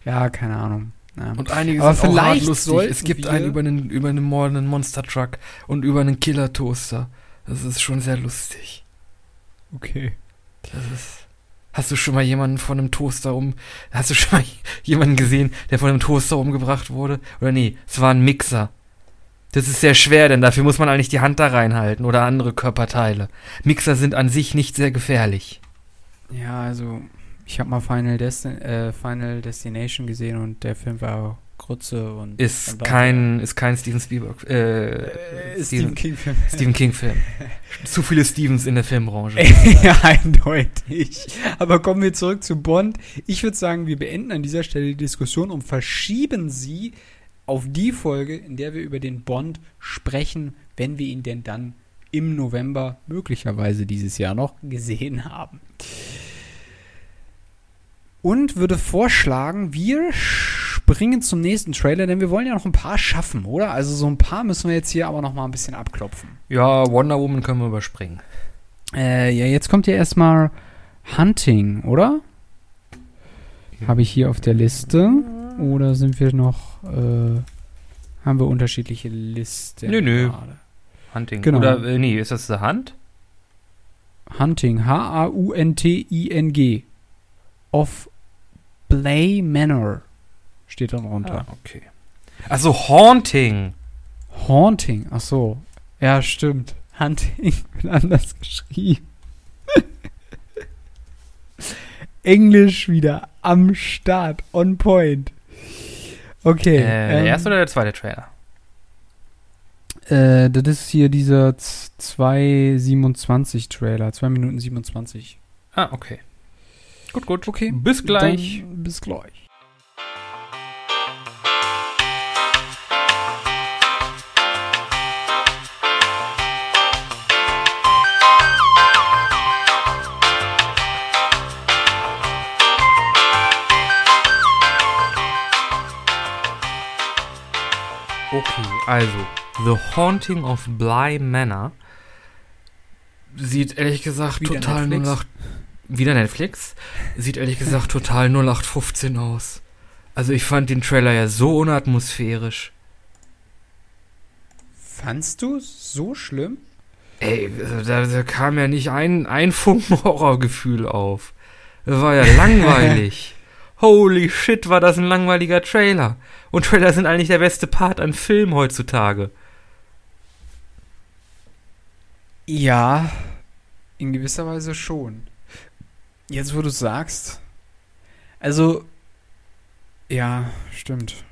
Ja, keine Ahnung. Ja. Und einige Aber sind auch vielleicht hart lustig. Es gibt einen über einen, über einen mordenden Monster-Truck und über einen Killer-Toaster. Das ist schon sehr lustig. Okay. Das ist. Hast du schon mal jemanden von einem Toaster um. Hast du schon mal jemanden gesehen, der von einem Toaster umgebracht wurde? Oder nee, es war ein Mixer. Das ist sehr schwer, denn dafür muss man eigentlich die Hand da reinhalten oder andere Körperteile. Mixer sind an sich nicht sehr gefährlich. Ja, also ich habe mal Final, Destin äh, Final Destination gesehen und der Film war Grütze und Ist kein, ist kein Steven Spielberg, äh, äh, Stephen Steven, King Film. Stephen King Film. Zu viele Stevens in der Filmbranche. ja, eindeutig. Aber kommen wir zurück zu Bond. Ich würde sagen, wir beenden an dieser Stelle die Diskussion und verschieben sie auf die Folge, in der wir über den Bond sprechen, wenn wir ihn denn dann im November möglicherweise dieses Jahr noch gesehen haben. Und würde vorschlagen, wir springen zum nächsten Trailer, denn wir wollen ja noch ein paar schaffen, oder? Also so ein paar müssen wir jetzt hier aber noch mal ein bisschen abklopfen. Ja, Wonder Woman können wir überspringen. Äh, ja, jetzt kommt ja erstmal Hunting, oder? Habe ich hier auf der Liste? Oder sind wir noch, äh, haben wir unterschiedliche Listen? Nö, nö. gerade? Hunting. Genau. Oder, äh, nee, ist das The Hunt? Hunting, H-A-U-N-T-I-N-G. Of Blay Manor steht dann runter. Ah, okay. Also Haunting. Haunting, ach so. Ja, stimmt. Hunting wird anders geschrieben. Englisch wieder am Start, on point. Okay. Äh, der ähm, erste oder der zweite Trailer? Äh, das ist hier dieser 2,27 Trailer. 2 Minuten 27. Ah, okay. Gut, gut. Okay. Bis gleich. Dann bis gleich. Okay, also The Haunting of Bly Manor sieht ehrlich gesagt Wieder total Netflix? 08. Wieder Netflix? Sieht ehrlich gesagt total 0815 aus. Also ich fand den Trailer ja so unatmosphärisch. Fandst du es so schlimm? Ey, da, da kam ja nicht ein, ein Funken Horrorgefühl auf. Das war ja langweilig. Holy shit, war das ein langweiliger Trailer. Und Trailer sind eigentlich der beste Part an Film heutzutage. Ja, in gewisser Weise schon. Jetzt, wo du sagst. Also, ja, stimmt.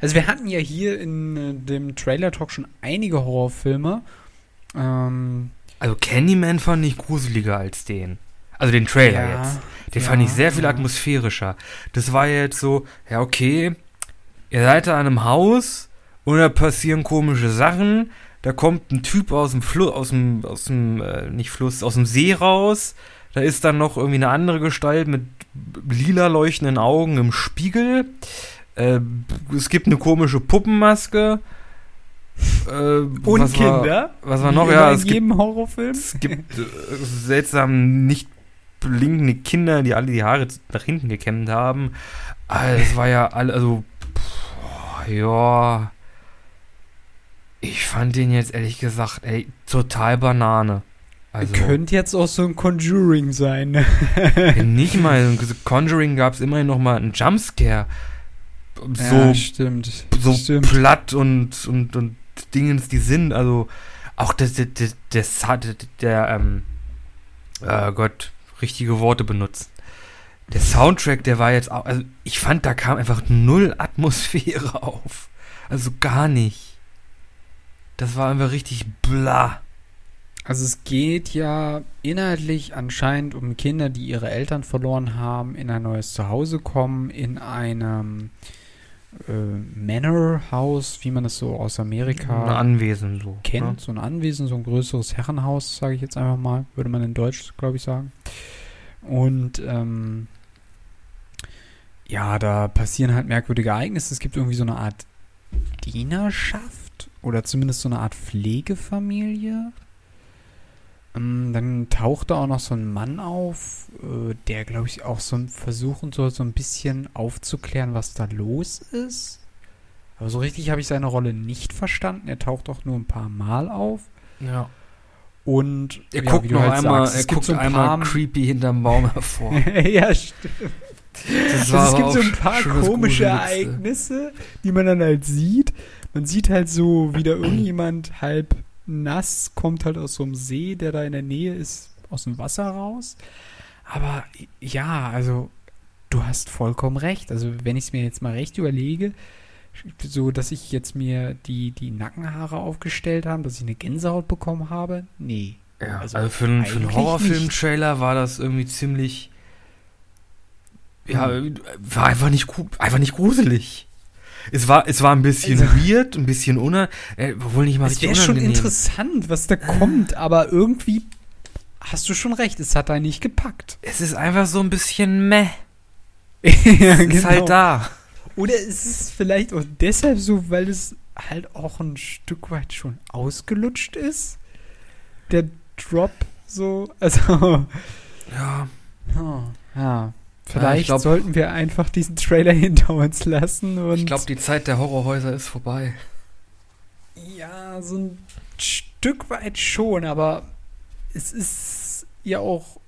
Also, wir hatten ja hier in äh, dem Trailer-Talk schon einige Horrorfilme. Ähm, Also Candyman fand ich gruseliger als den. Also den Trailer ja, jetzt. Den ja, fand ich sehr viel ja. atmosphärischer. Das war jetzt so, ja okay, ihr seid da an einem Haus und da passieren komische Sachen. Da kommt ein Typ aus dem Fluss, aus dem, aus dem, äh, nicht Fluss, aus dem See raus. Da ist dann noch irgendwie eine andere Gestalt mit lila leuchtenden Augen im Spiegel. Äh, es gibt eine komische Puppenmaske. Äh, Und was War, Kinder. was war Wie noch? immer Ja, in es gibt jedem Horrorfilm. es gibt äh, seltsam nicht blinkende Kinder, die alle die Haare nach hinten gekämmt haben. Ah, Das war ja alle, also, pff, ja. Ich fand den jetzt ehrlich gesagt, ey, total Banane. Also, Könnte jetzt auch so ein Conjuring sein. ne? nicht mal, in Conjuring gab es immerhin noch mal einen Jumpscare. So, ja, stimmt. so stimmt. platt und, und, und Dingens, die sind, also auch das, das, das, das der, der ähm, äh Gott, richtige Worte benutzen. Der Soundtrack, der war jetzt auch, also ich fand, da kam einfach null Atmosphäre auf. Also gar nicht. Das war einfach richtig bla. Also es geht ja inhaltlich anscheinend um Kinder, die ihre Eltern verloren haben, in ein neues Zuhause kommen, in einem äh, Manor-Haus, wie man es so aus Ein Amerika Anwesen so. kennt. Ne? So ein Anwesen, so ein größeres Herrenhaus, sage ich jetzt einfach mal, würde man in Deutsch, glaube ich, sagen. Und ähm, ja, da passieren halt merkwürdige Ereignisse. Es gibt irgendwie so eine Art Dienerschaft oder zumindest so eine Art Pflegefamilie. Ähm, dann taucht da auch noch so ein Mann auf, äh, der, glaube ich, auch so ein- versuchen soll, so ein bisschen aufzuklären, was da los ist. Aber so richtig habe ich seine Rolle nicht verstanden. Er taucht auch nur ein paar Mal auf. Ja. Und Er ja, guckt noch halt einmal, sagst, er guckt so ein einmal paar creepy hinterm Baum hervor. ja, stimmt. Also es gibt so ein paar komische Gruseligste. Ereignisse, die man dann halt sieht. Man sieht halt so, wie da irgendjemand halb nass kommt halt aus so einem See, der da in der Nähe ist, aus dem Wasser raus. Aber ja, also du hast vollkommen recht. Also wenn ich es mir jetzt mal recht überlege, so dass ich jetzt mir die, die Nackenhaare aufgestellt habe, dass ich eine Gänsehaut bekommen habe, nee. Ja, Also also, für, einen- für einen Horrorfilm-Trailer war das irgendwie ziemlich. Ja, war einfach nicht, einfach nicht gruselig. Es war, es war ein bisschen Also- weird, ein bisschen uner, äh, wohl nicht mal Es richtig wäre schon interessant, was da kommt, aber irgendwie hast du schon recht, es hat da nicht gepackt. Es ist einfach so ein bisschen meh. ja, genau. Es ist halt da. Oder ist es vielleicht auch deshalb so, weil es halt auch ein Stück weit schon ausgelutscht ist? Der Drop so, also Ja, oh, ja, vielleicht glaub- sollten wir einfach diesen Trailer hinter uns lassen und ich glaube, die Zeit der Horrorhäuser ist vorbei. Ja, so ein Stück weit schon, aber es ist ja auch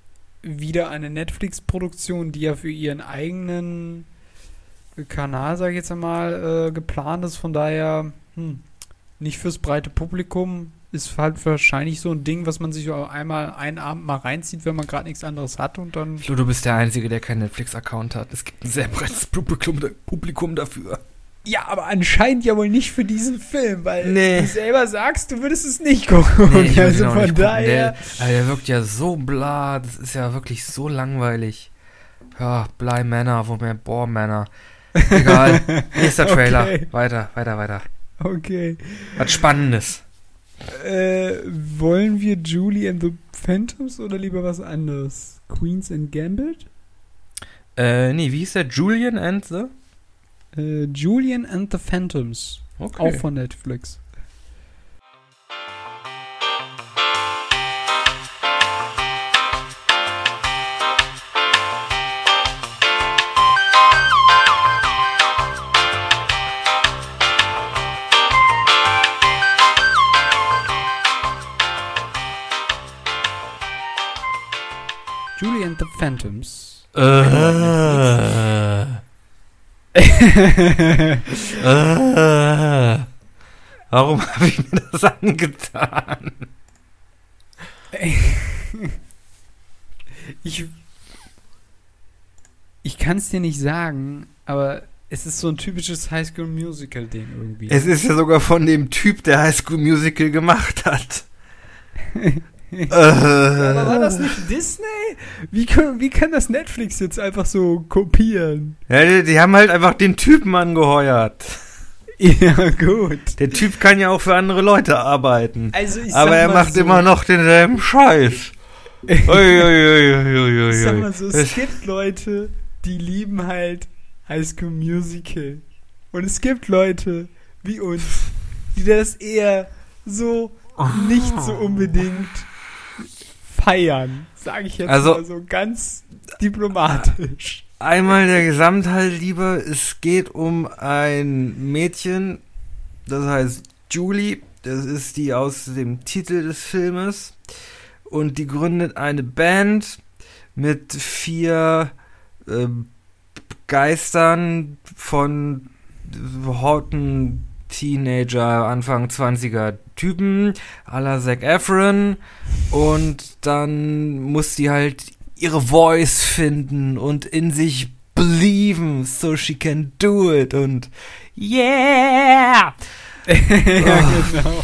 wieder eine Netflix-Produktion, die ja für ihren eigenen Kanal, sage ich jetzt einmal, äh, geplant ist. Von daher, hm, nicht fürs breite Publikum. Ist halt wahrscheinlich so ein Ding, was man sich so einmal einen Abend mal reinzieht, wenn man gerade nichts anderes hat und dann. Flo, du bist der Einzige, der keinen Netflix-Account hat. Es gibt ein sehr breites Publikum, Publikum dafür. Ja, aber anscheinend ja wohl nicht für diesen Film, weil Nee. du selber sagst, du würdest es nicht gucken. Nee, also auch von daher. Der, der wirkt ja so bla, das ist ja wirklich so langweilig. Ja, Bly Manor, wo mehr Bohr Manor. Egal. Nächster Trailer. Okay. Weiter, weiter, weiter. Okay. Was Spannendes. Äh, wollen wir Julie and the Phantoms oder lieber was anderes? Queens and Gambit? Äh, nee, wie hieß der? Julian and the? Äh, Julian and the Phantoms. Okay. Auch von Netflix. Phantoms. Äh, äh, warum habe ich mir das angetan? ich ich kann es dir nicht sagen, aber es ist so ein typisches Highschool Musical Ding irgendwie. Es ist ja sogar von dem Typ, der High School Musical gemacht hat. äh, aber war das nicht Disney? Wie, können, wie kann das Netflix jetzt einfach so kopieren? Ja, die, die haben halt einfach den Typen angeheuert. Ja, gut. Der Typ kann ja auch für andere Leute arbeiten. Also ich aber er macht so, immer noch denselben Scheiß. Ui, ui, ui, ui, ui, Ich sag mal so, es gibt Leute, die lieben halt Highschool Musical. Und es gibt Leute wie uns, die das eher so nicht so unbedingt feiern. Sage ich jetzt Also- mal so ganz diplomatisch. Einmal der Gesamtheit lieber. Es geht um ein Mädchen, das heißt Julie. Das ist die aus dem Titel des Filmes. Und die gründet eine Band mit vier äh, Geistern von Horten Teenager, Anfang 20er Typen, à la Zac Efron. Und dann muss sie halt ihre Voice finden und in sich belieben, so she can do it und yeah! ja, genau.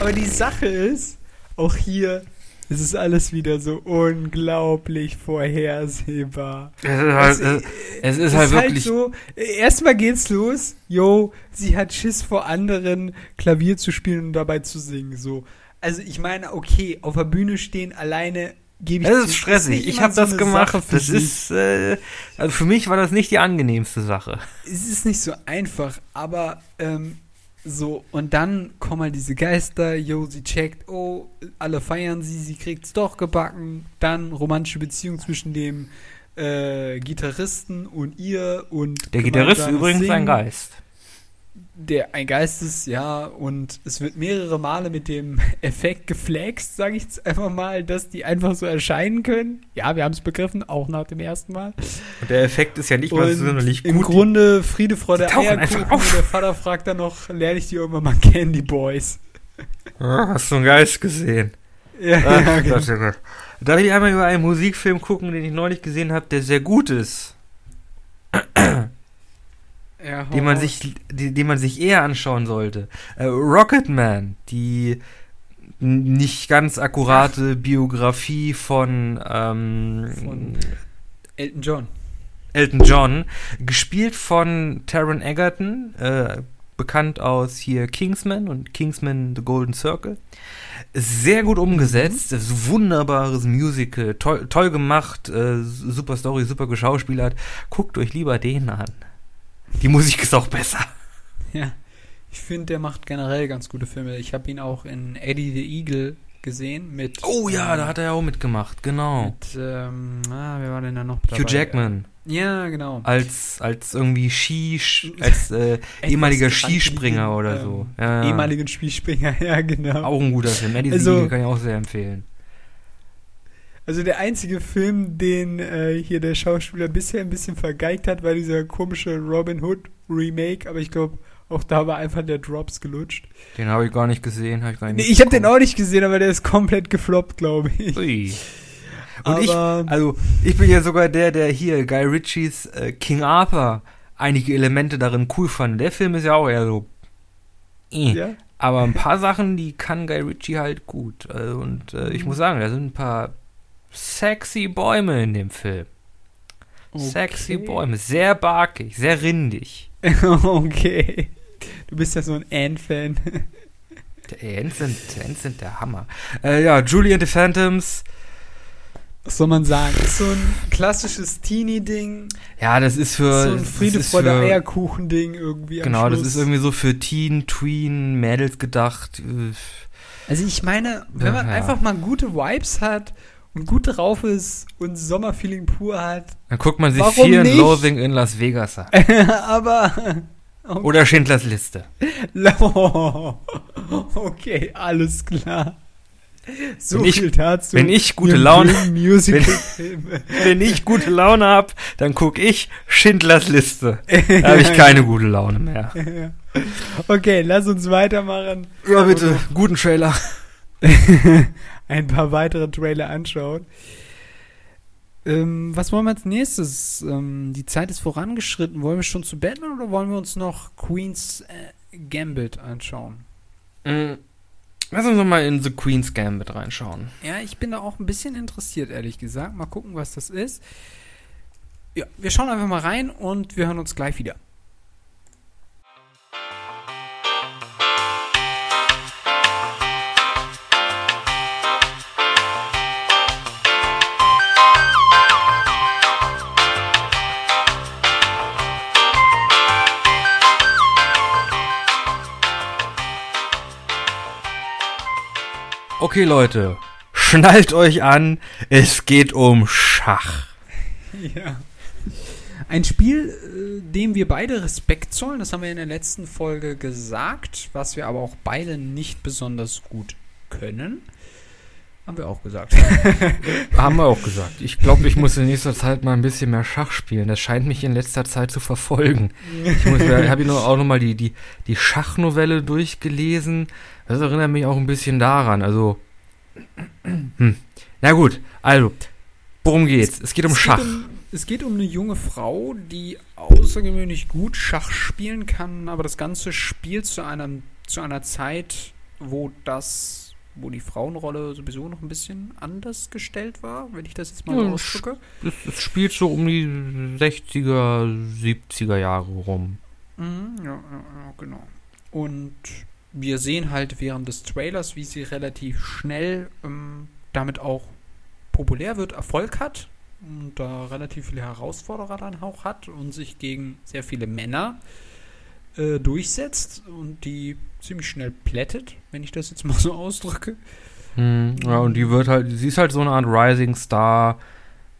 Aber die Sache ist, auch hier, es ist alles wieder so unglaublich vorhersehbar. Es ist halt, Es- es, es ist halt ist halt wirklich. so, äh, erstmal geht's los, yo, sie hat Schiss vor anderen, Klavier zu spielen und dabei zu singen, so. Also ich meine, okay, auf der Bühne stehen alleine gebe ich zu, ist stressig. Ich habe so das gemacht. Das ist, äh, also für mich war das nicht die angenehmste Sache. es ist nicht so einfach, aber ähm, so, und dann kommen halt diese Geister, yo, sie checkt, oh, alle feiern sie, sie kriegt's doch gebacken, dann romantische Beziehung zwischen dem äh, Gitarristen und ihr und Der Gitarrist ist übrigens ein Singen. Geist. Der ein Geist ist, ja, und es wird mehrere Male mit dem Effekt geflext, sage ich jetzt einfach mal, dass die einfach so erscheinen können. Ja, wir haben es begriffen, auch nach dem ersten Mal. Und der Effekt ist ja nicht mal Und sonderlich Im gut. Grunde Friede, Freude, die Eierkuchen. der Vater fragt dann noch, lerne ich die irgendwann mal Candy Boys. Ah, hast du einen Geist gesehen? Ja, Ach, ja, genau. Gott. Darf ich einmal über einen Musikfilm gucken, den ich neulich gesehen habe, der sehr gut ist? Ja den man sich, die, den man sich eher anschauen sollte. Äh, Rocketman, die nicht ganz akkurate Biografie von, ähm, Von Elton John. Elton John, gespielt von Taron Egerton, äh, bekannt aus hier Kingsman und Kingsman The Golden Circle. Sehr gut umgesetzt, ein wunderbares Musical, toll, toll gemacht, äh, super Story, super geschauspielert. Guckt euch lieber den an. Die Musik ist auch besser. Ja. Ich finde, der macht generell ganz gute Filme. Ich habe ihn auch in Eddie the Eagle gesehen mit. Oh ja, ähm, da hat er ja auch mitgemacht, genau. Mit, ähm, ah, wer war denn da noch dabei? Hugh Jackman Ja, genau. als als irgendwie Ski als äh, ehemaliger Skispringer kranken, oder ähm, so. Ja, Ehemaligen Spielspringer, ja, genau. auch ein guter Film. Eddie Also- also, kann ich auch sehr empfehlen. Also der einzige Film, den äh, hier der Schauspieler bisher ein bisschen vergeigt hat, war dieser komische Robin Hood Remake, aber ich glaube, auch da war einfach der Drops gelutscht. Den habe ich gar nicht gesehen, habe ich gar nicht. Nee, ich habe den auch nicht gesehen, aber der ist komplett gefloppt, glaube ich. Ui. Und ich, aber, also ich bin ja sogar der, der hier Guy Ritchies äh, King Arthur einige Elemente darin cool fand. Der Film ist ja auch eher so. äh. ja, Aber ein paar Sachen, die kann Guy Ritchie halt gut. Also, und äh, ich muss sagen, da sind ein paar sexy Bäume in dem Film. Sexy Okay. Bäume, sehr barkig, sehr rindig. okay. Du bist ja so ein Ant-Fan. Ents sind, Ents sind der Hammer. Äh, ja, Julie and the Phantoms. Was soll man sagen? Ist so ein klassisches Teenie-Ding. Ja, das ist für. So ein Friede, Freude, Eierkuchen-Ding irgendwie Genau, das ist irgendwie so für Teen, Tween, Mädels gedacht. Also ich meine, wenn man Ja. einfach mal gute Vibes hat und gut drauf ist und Sommerfeeling pur hat, Dann guckt man sich Warum Fear and? Loathing in Las Vegas an. aber Oder Schindlers Liste. okay, alles klar. So Wenn ich- viel dazu. wenn ich gute Laune- mögen Musical-Filme. Wenn ich gute Laune hab, dann guck ich Schindlers Liste. Da habe ich keine gute Laune mehr. okay, lass uns weitermachen. Ja, bitte. Guten Trailer. Ein paar weitere Trailer anschauen. Ähm, was wollen wir als nächstes? Ähm, die Zeit ist vorangeschritten. Wollen wir schon zu Batman oder wollen wir uns noch Queen's äh, Gambit anschauen? Mm, Lass uns noch mal in The Queen's Gambit reinschauen. Ja, ich bin da auch ein bisschen interessiert, ehrlich gesagt. Mal gucken, was das ist. Ja, wir schauen einfach mal rein und wir hören uns gleich wieder. Okay, Leute. Schnallt euch an. Es geht um Schach. Ja. Ein Spiel, äh, dem wir beide Respekt zollen, das haben wir in der letzten Folge gesagt, was wir aber auch beide nicht besonders gut können. Haben wir auch gesagt. Haben wir auch gesagt. Ich glaube, ich muss in nächster Zeit mal ein bisschen mehr Schach spielen. Das scheint mich in letzter Zeit zu verfolgen. Ich habe hier auch nochmal die, die, die Schachnovelle durchgelesen. Das erinnert mich auch ein bisschen daran. Also, hm. na gut, also, worum geht's? Es geht um es Schach. Geht um, es geht um eine junge Frau, die außergewöhnlich gut Schach spielen kann, aber das Ganze spielt zu, einem, zu einer Zeit, wo das, wo die Frauenrolle sowieso noch ein bisschen anders gestellt war, wenn ich das jetzt mal Ja, ausdrücke. Es, es spielt so um die 60er, 70er Jahre rum. Mhm, ja, ja, ja, genau. Und wir sehen halt während des Trailers, wie sie relativ schnell ähm, damit auch populär wird, Erfolg hat und da relativ viele Herausforderer dann auch hat und sich gegen sehr viele Männer äh, durchsetzt und die ziemlich schnell plättet, wenn ich das jetzt mal so ausdrücke. Hm, ja, und die wird halt, sie ist halt so eine Art Rising Star,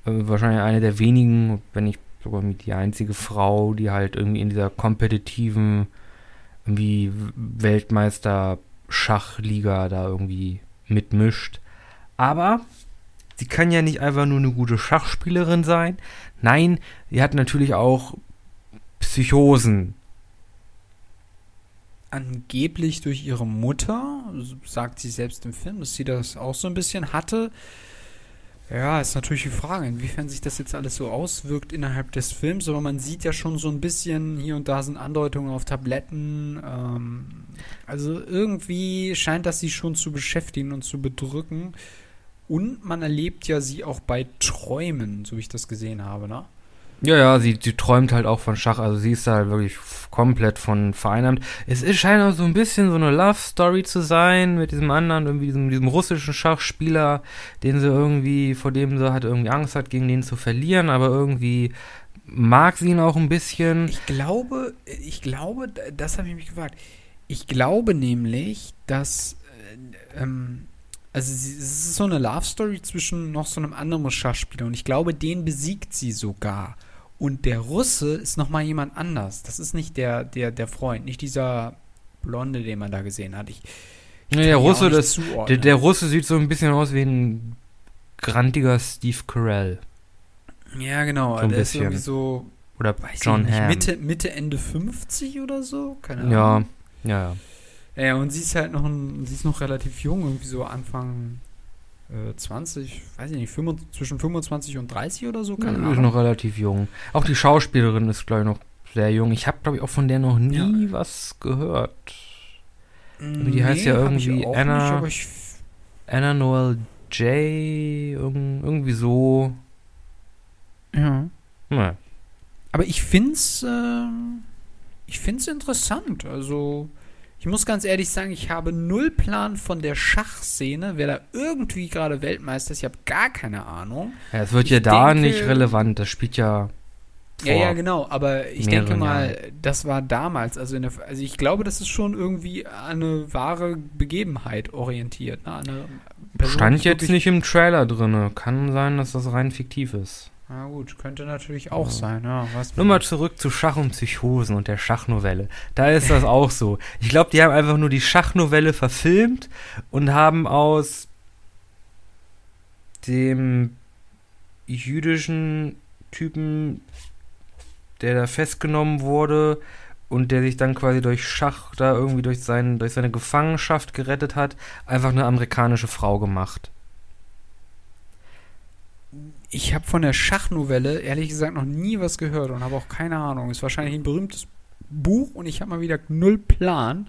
äh, wahrscheinlich eine der wenigen, wenn nicht sogar mit die einzige Frau, die halt irgendwie in dieser kompetitiven, irgendwie Weltmeister-Schachliga da irgendwie mitmischt. Aber sie kann ja nicht einfach nur eine gute Schachspielerin sein. Nein, sie hat natürlich auch Psychosen. Angeblich durch ihre Mutter, sagt sie selbst im Film, dass sie das auch so ein bisschen hatte. Ja, ist natürlich die Frage, inwiefern sich das jetzt alles so auswirkt innerhalb des Films, aber man sieht ja schon so ein bisschen, hier und da sind Andeutungen auf Tabletten. Ähm, also irgendwie scheint das sie schon zu beschäftigen und zu bedrücken. Und man erlebt ja sie auch bei Träumen, so wie ich das gesehen habe, ne? Ja, ja, sie, sie träumt halt auch von Schach, also sie ist da halt wirklich komplett von vereinnahmt. Es ist, scheint auch so ein bisschen so eine Love-Story zu sein mit diesem anderen, irgendwie diesem, diesem russischen Schachspieler, den sie irgendwie, vor dem sie halt irgendwie Angst hat, gegen den zu verlieren, aber irgendwie mag sie ihn auch ein bisschen. Ich glaube, ich glaube, das habe ich mich gefragt. Ich glaube nämlich, dass äh, ähm, also es ist so eine Love Story zwischen noch so einem anderen Schachspieler und ich glaube, den besiegt sie sogar. Und der Russe ist noch mal jemand anders. Das ist nicht der der der Freund, nicht dieser Blonde, den man da gesehen hat. Ich, ich Nee, der Russe, das- Der, der Russe sieht so ein bisschen aus wie ein grantiger Steve Carell. ja, genau. so ein der ist bisschen. irgendwie so, Oder weiß John ich nicht, Hamm. Mitte, Mitte, Ende 50 oder so? Keine Ahnung. Ja, ja, ja. Ja, und sie ist halt noch, ein, sie ist noch relativ jung, irgendwie so Anfang 20, weiß ich nicht, 25, zwischen 25 und 30 oder so, keine ist Ahnung. noch relativ jung. Auch die Schauspielerin ist, glaube ich, noch sehr jung. Ich habe, glaube ich, auch von der noch nie Ja. was gehört. Mm, die heißt ja irgendwie Anna- Nicht, Anna Noel J. Irg irgendwie so. ja. Naja. Aber ich ähm, ich find's interessant. Also, ich muss ganz ehrlich sagen, ich habe null Plan von der Schachszene, wer da irgendwie gerade Weltmeister ist. Ich habe gar keine Ahnung. Ja, es wird Ich ja da denke- nicht relevant. Das spielt ja. Ja, ja, genau, aber ich denke mal, das war damals, also, in der, also ich glaube, das ist schon irgendwie an eine wahre Begebenheit orientiert. Ne? Stand jetzt nicht im Trailer drin. Kann sein, dass das rein fiktiv ist. Na gut, könnte natürlich auch Ja. sein, ja. Was Nur mal zurück zu Schach und Psychosen und der Schachnovelle. Da ist das auch so. Ich glaube, die haben einfach nur die Schachnovelle verfilmt und haben aus dem jüdischen Typen, der da festgenommen wurde und der sich dann quasi durch Schach da irgendwie durch, sein, durch seine Gefangenschaft gerettet hat, einfach eine amerikanische Frau gemacht. Ich habe von der Schachnovelle ehrlich gesagt noch nie was gehört und habe auch keine Ahnung. Ist wahrscheinlich ein berühmtes Buch und ich habe mal wieder null Plan.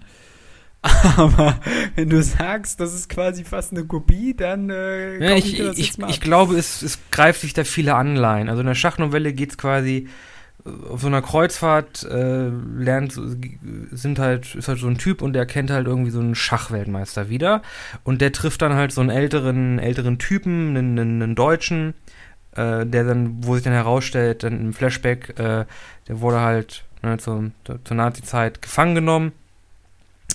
Aber wenn du sagst, das ist quasi fast eine Kopie, dann äh, ja, ich, ich, ich, ich, glaube, es, es greift sich da viele Anleihen. Also in der Schachnovelle geht es quasi auf so einer Kreuzfahrt äh, lernt, sind halt, ist halt so ein Typ und der kennt halt irgendwie so einen Schachweltmeister wieder. Und der trifft dann halt so einen älteren, älteren Typen, einen, einen, einen Deutschen, äh, der dann, wo sich dann herausstellt, dann im Flashback, äh, der wurde halt ne, zur, zur Nazi-Zeit gefangen genommen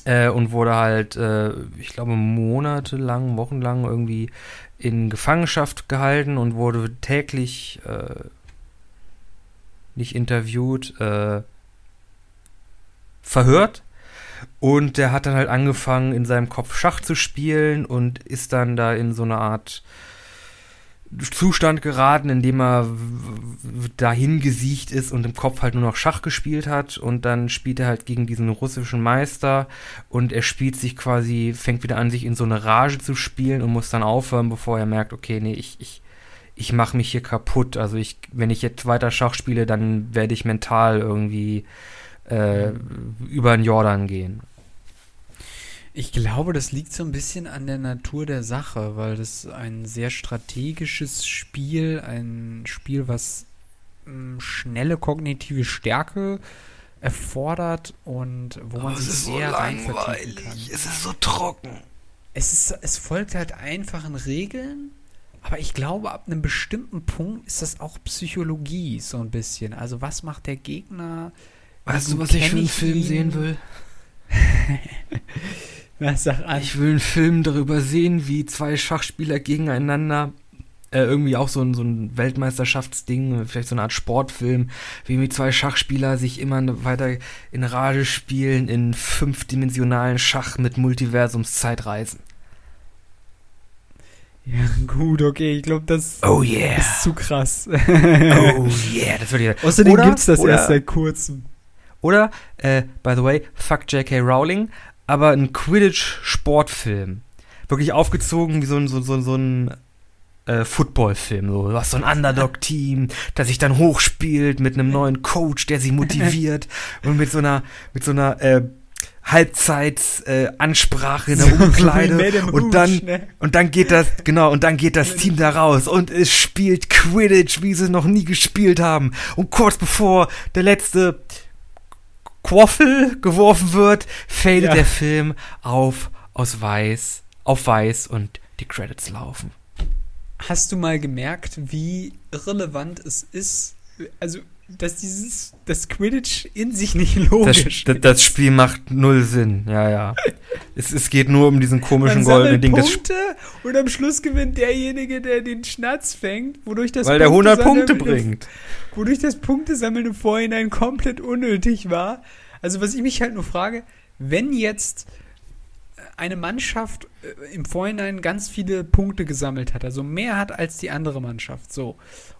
äh, und wurde halt, äh, ich glaube, monatelang, wochenlang irgendwie in Gefangenschaft gehalten und wurde täglich äh, nicht interviewt, verhört. Und der hat dann halt angefangen, in seinem Kopf Schach zu spielen und ist dann da in so eine Art Zustand geraten, in dem er dahin gesiegt ist und im Kopf halt nur noch Schach gespielt hat und dann spielt er halt gegen diesen russischen Meister und er spielt sich quasi, fängt wieder an, sich in so eine Rage zu spielen und muss dann aufhören, bevor er merkt, okay, nee, ich, ich, ich mache mich hier kaputt. Also ich, wenn ich jetzt weiter Schach spiele, dann werde ich mental irgendwie äh, über den Jordan gehen. Ich glaube, das liegt so ein bisschen an der Natur der Sache, weil das ein sehr strategisches Spiel, ein Spiel, was mh, hm, schnelle kognitive Stärke erfordert und wo man sich sehr so rein vertiefen kann. Es ist so trocken. Es, ist, es folgt halt einfachen Regeln aber ich glaube, ab einem bestimmten Punkt ist das auch Psychologie so ein bisschen. Also was macht der Gegner? Weißt du, was ich für einen Film sehen will? was sag an? Ich will einen Film darüber sehen, wie zwei Schachspieler gegeneinander äh, irgendwie auch so ein, so ein Weltmeisterschaftsding, vielleicht so eine Art Sportfilm, wie zwei Schachspieler sich immer weiter in Rage spielen in fünfdimensionalen Schach mit Multiversumszeitreisen. Ja, gut, okay. Ich glaube, das oh yeah. ist zu krass. oh yeah, das würde ich Außerdem gibt es das oder, erst seit kurzem. Oder, äh, by the way, fuck J.K. Rowling, aber ein Quidditch-Sportfilm. Wirklich aufgezogen wie so ein, so, so, so ein äh, Footballfilm. So. Du hast so ein Underdog-Team, das sich dann hochspielt mit einem neuen Coach, der sie motiviert und mit so einer, mit so einer äh, Halbzeitsansprache äh, in der Umkleide und dann ne? und dann geht das genau und dann geht das Team da raus und es spielt Quidditch, wie sie es noch nie gespielt haben und kurz bevor der letzte Quaffel geworfen wird, fadet ja. der Film auf aus weiß auf weiß und die Credits laufen. Hast du mal gemerkt, wie irrelevant es ist? Also dass dieses, das Quidditch in sich nicht logisch das, ist. Das Spiel macht null Sinn, ja, ja. Es, es geht nur um diesen komischen goldenen Ding. Punkte und am Schluss gewinnt derjenige, der den Schnatz fängt, wodurch das Weil der 100 Punkte bringt. Wodurch das Punktesammeln im Vorhinein komplett unnötig war. Also was ich mich halt nur frage, wenn jetzt eine Mannschaft äh, im Vorhinein ganz viele Punkte gesammelt hat, also mehr hat als die andere Mannschaft, so.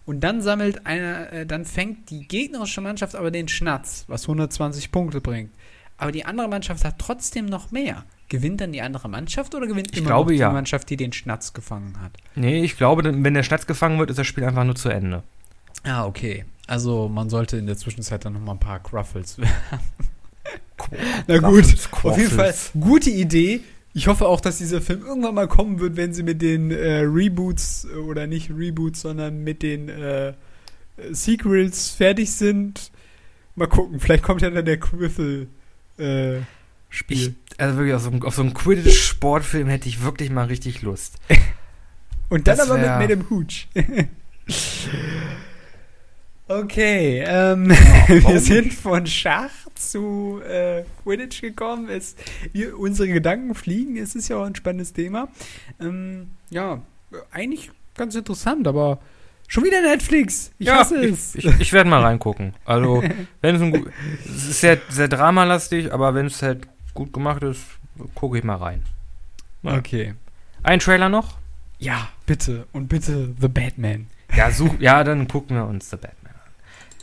Und dann sammelt einer, äh, dann fängt die gegnerische Mannschaft aber den Schnatz, was 120 Punkte bringt. Aber die andere Mannschaft hat trotzdem noch mehr. Gewinnt dann die andere Mannschaft oder gewinnt ich immer glaube, die ja. Mannschaft, die den Schnatz gefangen hat? Nee, ich glaube, wenn der Schnatz gefangen wird, ist das Spiel einfach nur zu Ende. Ah, okay. Also man sollte in der Zwischenzeit dann noch mal ein paar Cruffles werfen. Na gut, auf jeden Fall gute Idee. Ich hoffe auch, dass dieser Film irgendwann mal kommen wird, wenn sie mit den äh, Reboots äh, oder nicht Reboots, sondern mit den äh, Sequels fertig sind. Mal gucken, vielleicht kommt ja dann der Quiffle äh, Spiel. Ich, also wirklich auf so, auf so einen Quidditch-Sportfilm hätte ich wirklich mal richtig Lust. Und dann das aber mit Madame Hooch. okay, ähm, wir sind von Schach zu äh, Quidditch gekommen ist. Wir, unsere Gedanken fliegen, es ist ja auch ein spannendes Thema. Ähm, ja, eigentlich ganz interessant, aber schon wieder Netflix. Ich ja, hasse es. Ich, ich, ich werde mal reingucken. Also, wenn es ein es ist sehr, sehr dramalastig, aber wenn es halt gut gemacht ist, gucke ich mal rein. Ja. Okay. Ein Trailer noch? Ja, bitte. Und bitte The Batman. Ja, such, ja, dann gucken wir uns The Batman an.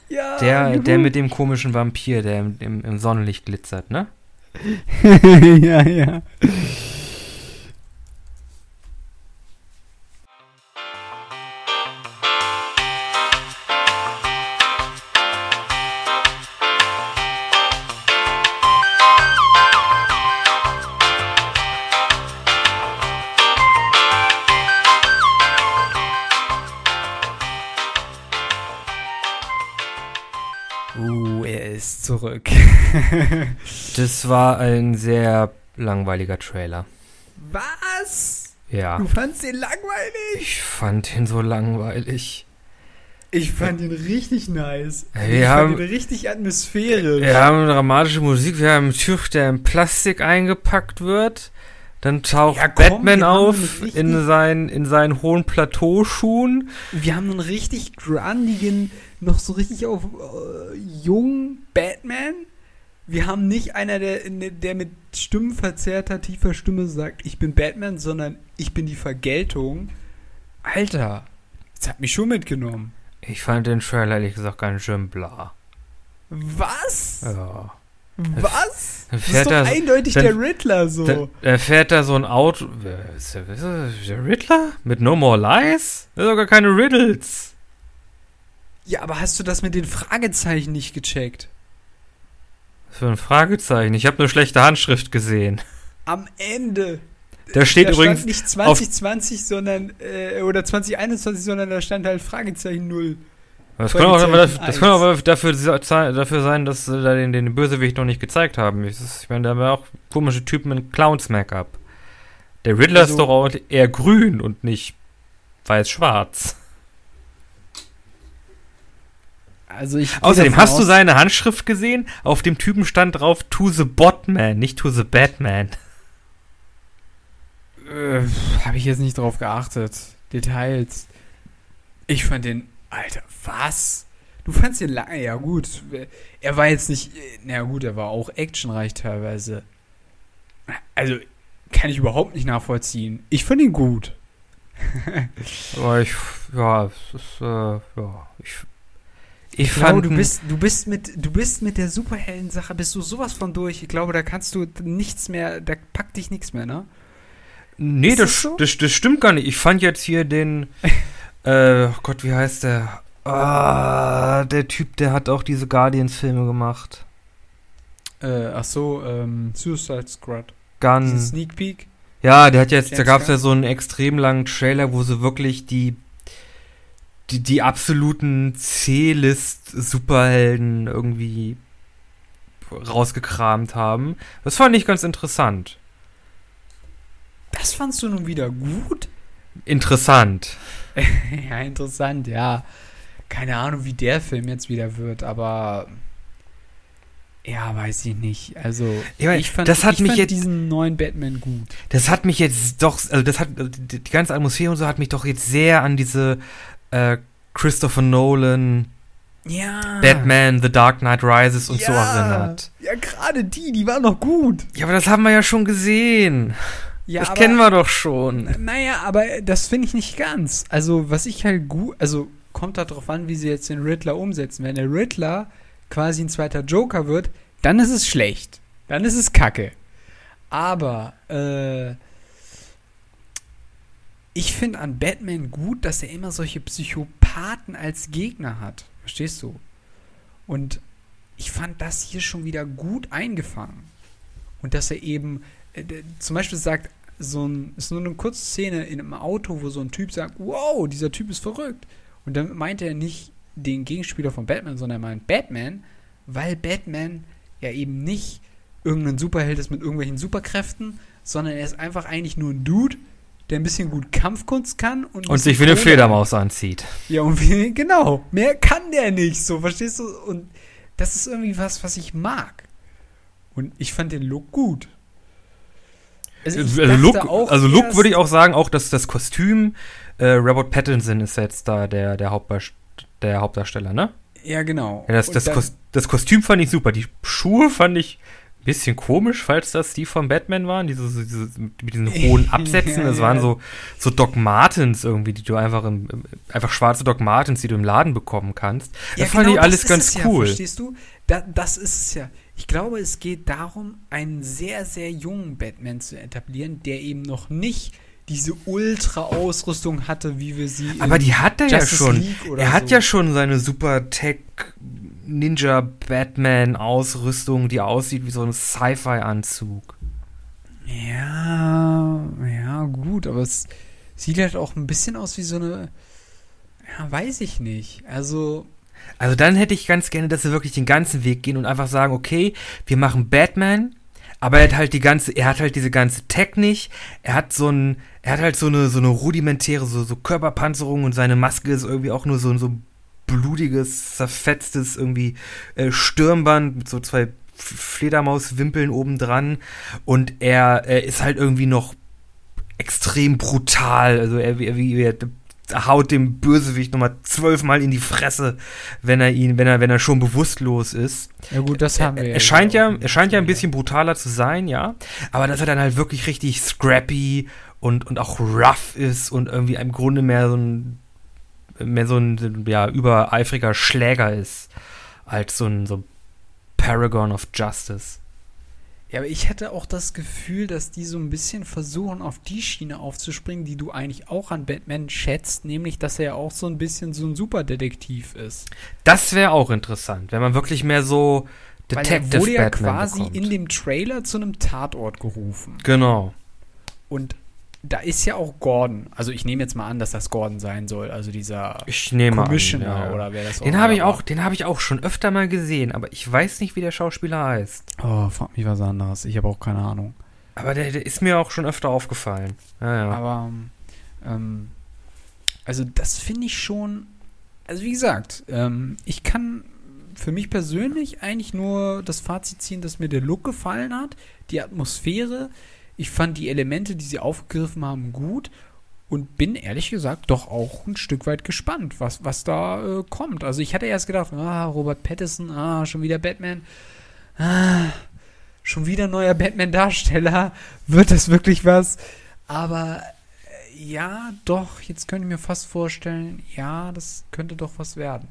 Ja, Der, der mit dem komischen Vampir, der im, im, im Sonnenlicht glitzert, ne? ja, ja. Er ist zurück. Das war ein sehr langweiliger Trailer. Was? Ja. Du fandst den langweilig? Ich fand ihn so langweilig. Ich fand ihn richtig nice. Wir ich haben- fand ihn richtig atmosphärisch. Wir haben dramatische Musik, wir haben einen Typ, der in Plastik eingepackt wird. Dann taucht Ja, komm, Batman auf in, seinen, in seinen hohen Plateauschuhen. Wir haben einen richtig grandigen, noch so richtig auf äh, jungen Batman. Wir haben nicht einer, der, der mit stimmenverzerrter, tiefer Stimme sagt, ich bin Batman, sondern ich bin die Vergeltung. Alter, das hat mich schon mitgenommen. Ich fand den Trailer ehrlich gesagt ganz schön bla. Was? Ja. Was? Dann Das ist fährt doch er- eindeutig dann- der Riddler so. Da, da fährt da so ein Auto. Ist der, ist der, Riddler? Mit No More Lies? Das sind doch gar keine Riddles. ja, aber hast du das mit den Fragezeichen nicht gecheckt? Was für ein Fragezeichen. Ich habe nur schlechte Handschrift gesehen. Am Ende. Da steht da übrigens. stand nicht 2020, sondern äh, oder 2021, sondern da stand halt Fragezeichen 0. Das kann auch, Fragezeichen das kann auch dafür, dafür sein, dass sie da den, den Bösewicht noch nicht gezeigt haben. Ich, ich meine, da haben wir auch komische Typen in Clowns-Make-up. Der Riddler Also- ist doch auch eher grün und nicht weiß-schwarz. Also ich Außerdem, hast du seine Handschrift gesehen? Auf dem Typen stand drauf To the Botman, nicht To the Batman. Äh, Habe ich jetzt nicht drauf geachtet. Details. Ich fand den. Alter, was? Du fandst den lange. Ja, gut. Er war jetzt nicht. Na gut, er war auch actionreich teilweise. Also, kann ich überhaupt nicht nachvollziehen. Ich fand ihn gut. Aber ich, ja, es ist, äh, ja, ich, ich glaube, fand, du bist, du bist mit, du bist mit der Superhelden-Sache, bist du sowas von durch. Ich glaube, da kannst du nichts mehr, da packt dich nichts mehr, ne? nee, das, das so? das, das stimmt gar nicht. Ich fand jetzt hier den, äh, oh Gott, wie heißt der? Ah, der Typ, der hat auch diese Guardians-Filme gemacht. Äh, ach so, ähm, Suicide Squad. Gun. Sneak Peek. Ja, der hat jetzt, da gab es ja so einen extrem langen Trailer, wo sie wirklich die, die, die absoluten C-List-Superhelden irgendwie rausgekramt haben. Das fand ich ganz interessant. Das fandst du nun wieder gut? Interessant. ja, interessant, ja. Keine Ahnung, wie der Film jetzt wieder wird, aber ja, weiß ich nicht. Also, Ja, ich fand, das hat ich mich fand jetzt- diesen neuen Batman gut. Das hat mich jetzt doch, also das hat, also die, ganze Atmosphäre und so hat mich doch jetzt sehr an diese äh, Christopher Nolan, Ja. Batman, The Dark Knight Rises und so erinnert. Ja, gerade die, die waren noch gut. Ja, aber das haben wir ja schon gesehen. Ja, das aber- kennen wir doch schon. Naja, aber das finde ich nicht ganz. Also, was ich halt gut, also kommt darauf an, wie sie jetzt den Riddler umsetzen. Wenn der Riddler quasi ein zweiter Joker wird, dann ist es schlecht. Dann ist es kacke. Aber, äh, ich finde an Batman gut, dass er immer solche Psychopathen als Gegner hat. Verstehst du? Und ich fand das hier schon wieder gut eingefangen. Und dass er eben äh, zum Beispiel sagt, so ein, ist nur eine kurze Szene in einem Auto, wo so ein Typ sagt, wow, dieser Typ ist verrückt. Und dann meint er nicht den Gegenspieler von Batman, sondern er meint Batman, weil Batman ja eben nicht irgendein Superheld ist mit irgendwelchen Superkräften, sondern er ist einfach eigentlich nur ein Dude, der ein bisschen gut Kampfkunst kann und, Und sich wie eine Fledermaus anzieht. ja, und wie, genau. Mehr kann der nicht, so, verstehst du? Und das ist irgendwie was, was ich mag. Und ich fand den Look gut. Ich Also dachte Look, also Look würde ich auch sagen, auch dass das Kostüm, äh, Robert Pattinson ist jetzt da der, der, der Hauptdarsteller, ne? Ja, genau. Ja, das, das, dann- Kos das Kostüm fand ich super. Die Schuhe fand ich bisschen komisch, falls das die von Batman waren, diese, diese mit diesen hohen Absätzen. Ja, das ja. waren so, so Doc Martens irgendwie, die du einfach im, einfach schwarze Doc Martens, die du im Laden bekommen kannst. Das fand ich alles genau ist ganz cool. Ja, verstehst du? Da, das ist es ja. Ich glaube, es geht darum, einen sehr, sehr jungen Batman zu etablieren, der eben noch nicht diese Ultra-Ausrüstung hatte, wie wir sie Aber die hat er ja Justice schon. League oder Er hat so. ja schon seine Super Tech Ninja Batman Ausrüstung, die aussieht wie so ein Sci-Fi-Anzug. Ja, ja, gut, aber es sieht halt auch ein bisschen aus wie so eine. Ja, weiß ich nicht. Also, Also dann hätte ich ganz gerne, dass sie wirklich den ganzen Weg gehen und einfach sagen, okay, wir machen Batman, aber er hat halt die ganze, er hat halt diese ganze Tech nicht, er hat so ein, er hat halt so eine, so eine rudimentäre, so, so Körperpanzerung und seine Maske ist irgendwie auch nur so, ein so blutiges, zerfetztes irgendwie äh, Stirnband mit so zwei Fledermauswimpeln obendran. Und er, er ist halt irgendwie noch extrem brutal, also er, er, er, er haut dem Bösewicht nochmal zwölfmal in die Fresse, wenn er ihn, wenn er, wenn er schon bewusstlos ist. ja gut, das haben wir Er scheint ja, er scheint ja ein bisschen brutaler zu sein, ja. Aber dass er dann halt wirklich richtig scrappy und, und auch rough ist und irgendwie im Grunde mehr so ein, mehr so ein, ja, übereifriger Schläger ist, als so ein, so Paragon of Justice. Ja, aber ich hatte auch das Gefühl, dass die so ein bisschen versuchen, auf die Schiene aufzuspringen, die du eigentlich auch an Batman schätzt, nämlich, dass er ja auch so ein bisschen so ein Superdetektiv ist. Das wäre auch interessant, wenn man wirklich mehr so Weil Detective er wurde ja Batman quasi bekommt. in dem Trailer zu einem Tatort gerufen. Genau. Und da ist ja auch Gordon. Also ich nehme jetzt mal an, dass das Gordon sein soll. Also dieser Ich nehme an. Commissioner ja, ja. oder wer das Den auch habe ich auch, den habe ich auch schon öfter mal gesehen, aber ich weiß nicht, wie der Schauspieler heißt. Oh, frag mich was anderes. Ich habe auch keine Ahnung. Aber der, der ist mir auch schon öfter aufgefallen. Ja, ja. Aber ähm, also das finde ich schon. Also wie gesagt, ähm, ich kann für mich persönlich eigentlich nur das Fazit ziehen, dass mir der Look gefallen hat, die Atmosphäre. Ich fand die Elemente, die sie aufgegriffen haben, gut und bin ehrlich gesagt doch auch ein Stück weit gespannt, was, was da äh, kommt. Also ich hatte erst gedacht, ah, Robert Pattinson, ah, schon wieder Batman, ah, schon wieder neuer Batman-Darsteller, wird das wirklich was? Aber äh, ja, doch, jetzt könnte ich mir fast vorstellen, ja, das könnte doch was werden.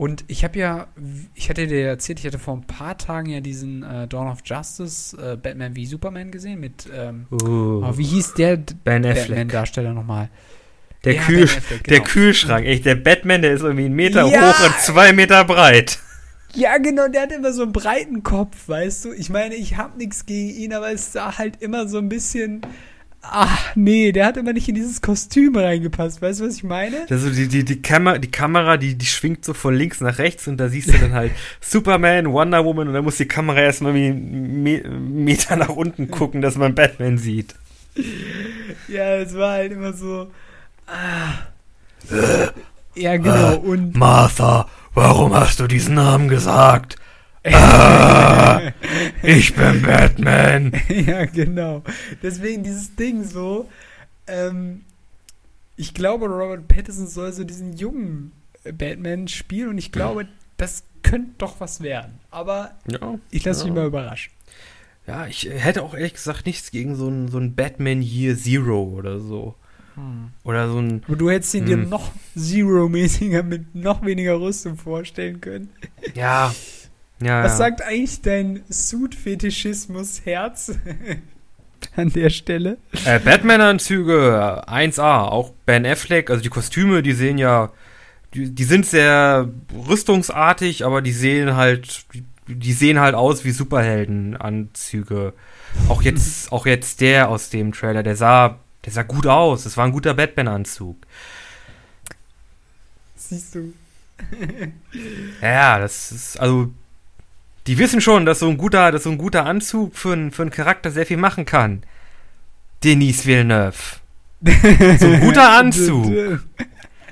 Und ich habe ja, ich hatte dir erzählt, ich hatte vor ein paar Tagen ja diesen äh, Dawn of Justice äh, Batman wie Superman gesehen mit, ähm, Uh, oh, wie hieß der. Batman-Darsteller nochmal? Der, Ja, Kühl, Affleck, der genau. Kühlschrank, echt, der Batman, der ist irgendwie einen Meter Ja. hoch und zwei Meter breit. Ja, genau, der hat immer so einen breiten Kopf, weißt du? Ich meine, ich habe nichts gegen ihn, aber es sah halt immer so ein bisschen. Ach, nee, der hat immer nicht in dieses Kostüm reingepasst. Weißt du, was ich meine? Also die, die, die, Kamera, die Kamera, die, die schwingt so von links nach rechts und da siehst du dann halt Superman, Wonder Woman und dann muss die Kamera erstmal wie einen Me Meter nach unten gucken, dass man Batman sieht. Ja, es war halt immer so. Ah. Ja, genau. Und Martha, warum hast du diesen Namen gesagt? Ah, ich bin Batman. ja, genau. Deswegen dieses Ding so. Ähm, ich glaube, Robert Pattinson soll so diesen jungen äh, Batman spielen und ich glaube, das könnte doch was werden. Aber Ja, ich lasse mich Ja. mal überraschen. ja, ich hätte auch ehrlich gesagt nichts gegen so ein, so Batman Year Zero oder so. Oder so ein. Aber du hättest ihn dir Hm. noch Zero-mäßiger mit noch weniger Rüstung vorstellen können. Ja. Ja. Was ja. sagt eigentlich dein Suit-Fetischismus-Herz an der Stelle? Äh, Batman-Anzüge 1A, auch Ben Affleck, also die Kostüme, die sehen ja, die, die sind sehr rüstungsartig, aber die sehen halt, die, sehen halt aus wie Superheldenanzüge. Auch jetzt, auch jetzt der aus dem Trailer, der sah, der sah gut aus. Das war ein guter Batman-Anzug. Siehst du. Ja, das ist, also, die wissen schon, dass so ein guter, dass so ein guter Anzug für, einen- für einen Charakter sehr viel machen kann. Denis Villeneuve. So ein guter Anzug.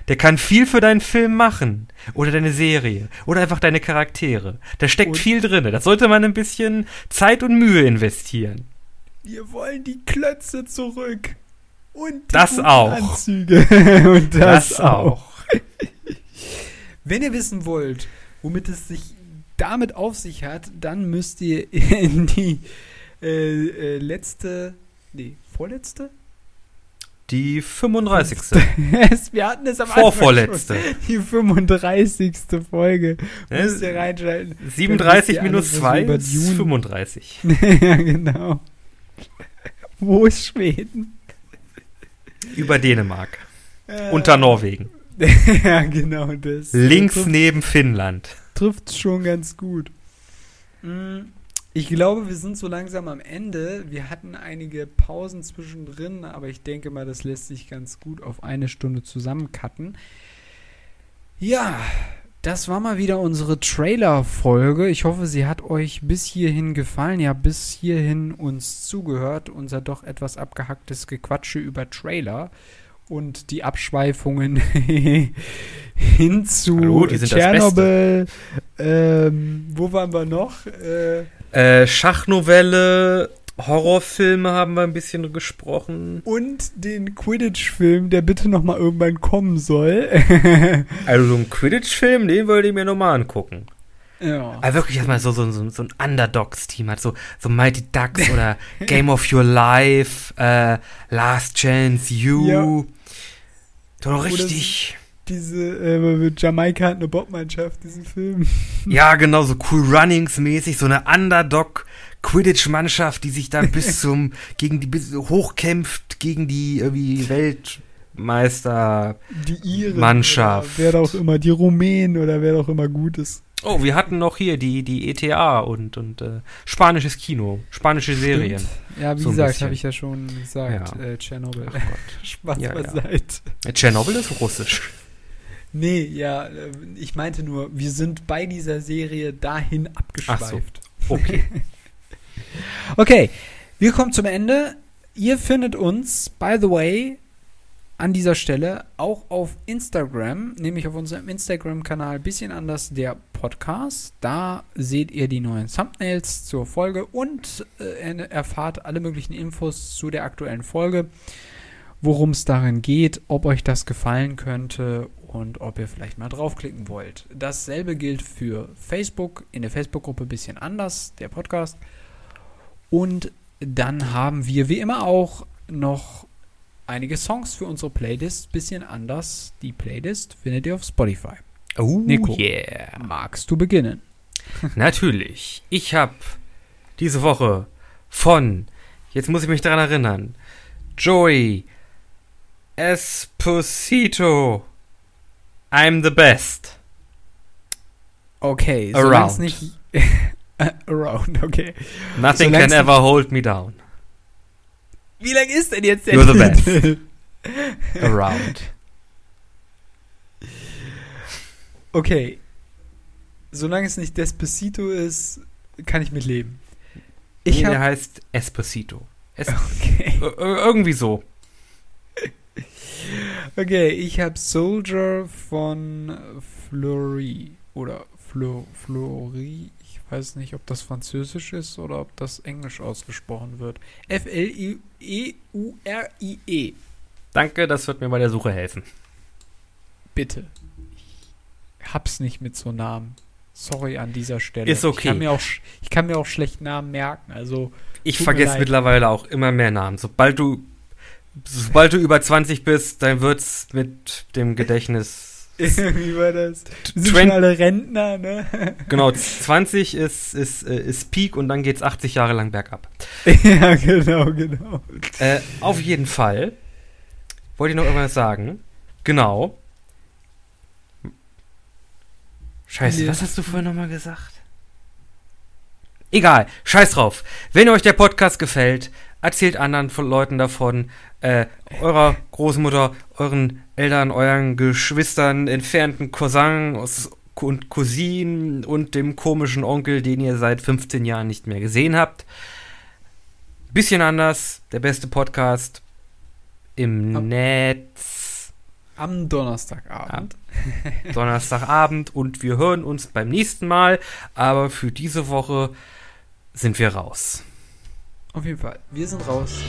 Der kann viel für deinen Film machen. Oder deine Serie. Oder einfach deine Charaktere. Da steckt Und- viel drin. Da sollte man ein bisschen Zeit und Mühe investieren. Wir wollen die Klötze zurück. Und die Das auch. Anzüge. Und das, Das auch. auch. Wenn ihr wissen wollt, womit es sich damit auf sich hat, dann müsst ihr in die äh, äh, letzte, nee, vorletzte? Die 35. Es- Wir hatten es am Anfang Vorvorletzte. schon. Die 35. Folge. Müsst ihr reinschalten. 37 Dann wisst ihr minus alles, was 2 über ist Dune- 35. ja, genau. Wo ist Schweden? Über Dänemark. Äh, Unter Norwegen. ja, genau das. Links neben Finnland. Trifft schon ganz gut. Mm, Ich glaube, wir sind so langsam am Ende. Wir hatten einige Pausen zwischendrin, aber ich denke mal, das lässt sich ganz gut auf eine Stunde zusammencutten. Ja, das war mal wieder unsere Trailer-Folge. Ich hoffe, sie hat euch bis hierhin gefallen. Habt bis hierhin uns zugehört. Unser doch etwas abgehacktes Gequatsche über Trailer und die Abschweifungen hin zu Hallo, Tschernobyl. Ähm, wo waren wir noch? Äh, Äh, Schachnovelle, Horrorfilme haben wir ein bisschen gesprochen. und den Quidditch-Film, der bitte noch mal irgendwann kommen soll. Also so ein Quidditch-Film, den wollte ich mir nochmal angucken. ja. Aber wirklich erstmal so, so, so, so ein Underdogs-Team hat, so, so Mighty Ducks oder Game of Your Life, äh, Last Chance You. Ja. Doch Oder richtig. Diese, äh, Jamaika hat eine Bobmannschaft, diesen Film. Ja, genau, so Cool Runnings-mäßig, so eine Underdog-Quidditch-Mannschaft, die sich dann bis zum, gegen die, bis hochkämpft gegen die irgendwie Weltmeister. Die Iren. Mannschaft. Wer auch immer, die Rumänen oder wer auch immer gut ist. Oh, wir hatten noch hier die, die ETA und, und äh, spanisches Kino, spanische Serien. Stimmt. Ja, wie So gesagt, habe ich ja schon gesagt, Ja. äh, Tschernobyl. Ach Gott. Spaß Ja, ja. beiseite. Äh, Tschernobyl ist russisch. Nee, ja, äh, ich meinte nur, wir sind bei dieser Serie dahin abgeschweift. Okay. Okay, wir kommen zum Ende. Ihr findet uns, by the way, an dieser Stelle auch auf Instagram, nämlich auf unserem Instagram-Kanal bisschen anders der Podcast. Da seht ihr die neuen Thumbnails zur Folge und äh, erfahrt alle möglichen Infos zu der aktuellen Folge, worum es darin geht, ob euch das gefallen könnte und ob ihr vielleicht mal draufklicken wollt. Dasselbe gilt für Facebook, in der Facebook-Gruppe bisschen anders, der Podcast. Und dann haben wir wie immer auch noch einige Songs für unsere Playlist. Bisschen anders. Die Playlist findet ihr auf Spotify. Oh, Nico. yeah. Magst du beginnen? Natürlich. Ich habe diese Woche von, jetzt muss ich mich daran erinnern, Joey Esposito. I'm the best. Okay, Around. nicht. Around, okay. Nothing Solang's can ever hold me down. Wie lang ist denn jetzt der You're the best. Around. Okay. Solange es nicht Despacito ist, kann ich mit leben. Ich nee, der heißt Esposito. Es okay. Ir- ir- irgendwie so. Okay, ich habe Soldier von Fleury oder Flo, Fleury. Ich weiß nicht, ob das Französisch ist oder ob das Englisch ausgesprochen wird. F L I E. Danke, das wird mir bei der Suche helfen. Bitte. Ich hab's nicht mit so Namen. Sorry an dieser Stelle. Ist okay. Ich kann mir auch, ich kann mir auch schlecht Namen merken. Also Ich vergesse mittlerweile auch immer mehr Namen. Sobald du, sobald du über 20 bist, dann wird's mit dem Gedächtnis. Wie war das? Wir sind schon alle Rentner, ne? Genau, 20 ist, ist, äh, ist Peak und dann geht's 80 Jahre lang bergab. ja, genau, genau. Äh, auf jeden Fall wollte ich noch irgendwas sagen. Genau. Scheiße, Nee. was hast du vorhin nochmal gesagt? Egal, scheiß drauf. Wenn euch der Podcast gefällt, erzählt anderen von Leuten davon, äh, eurer Großmutter, euren Eltern, euren Geschwistern, entfernten Cousins und Cousinen und dem komischen Onkel, den ihr seit 15 Jahren nicht mehr gesehen habt. Bisschen anders, der beste Podcast im Ab- Netz. Am Donnerstagabend. Donnerstagabend und wir hören uns beim nächsten Mal. Aber für diese Woche sind wir raus. Auf jeden Fall. Wir sind raus.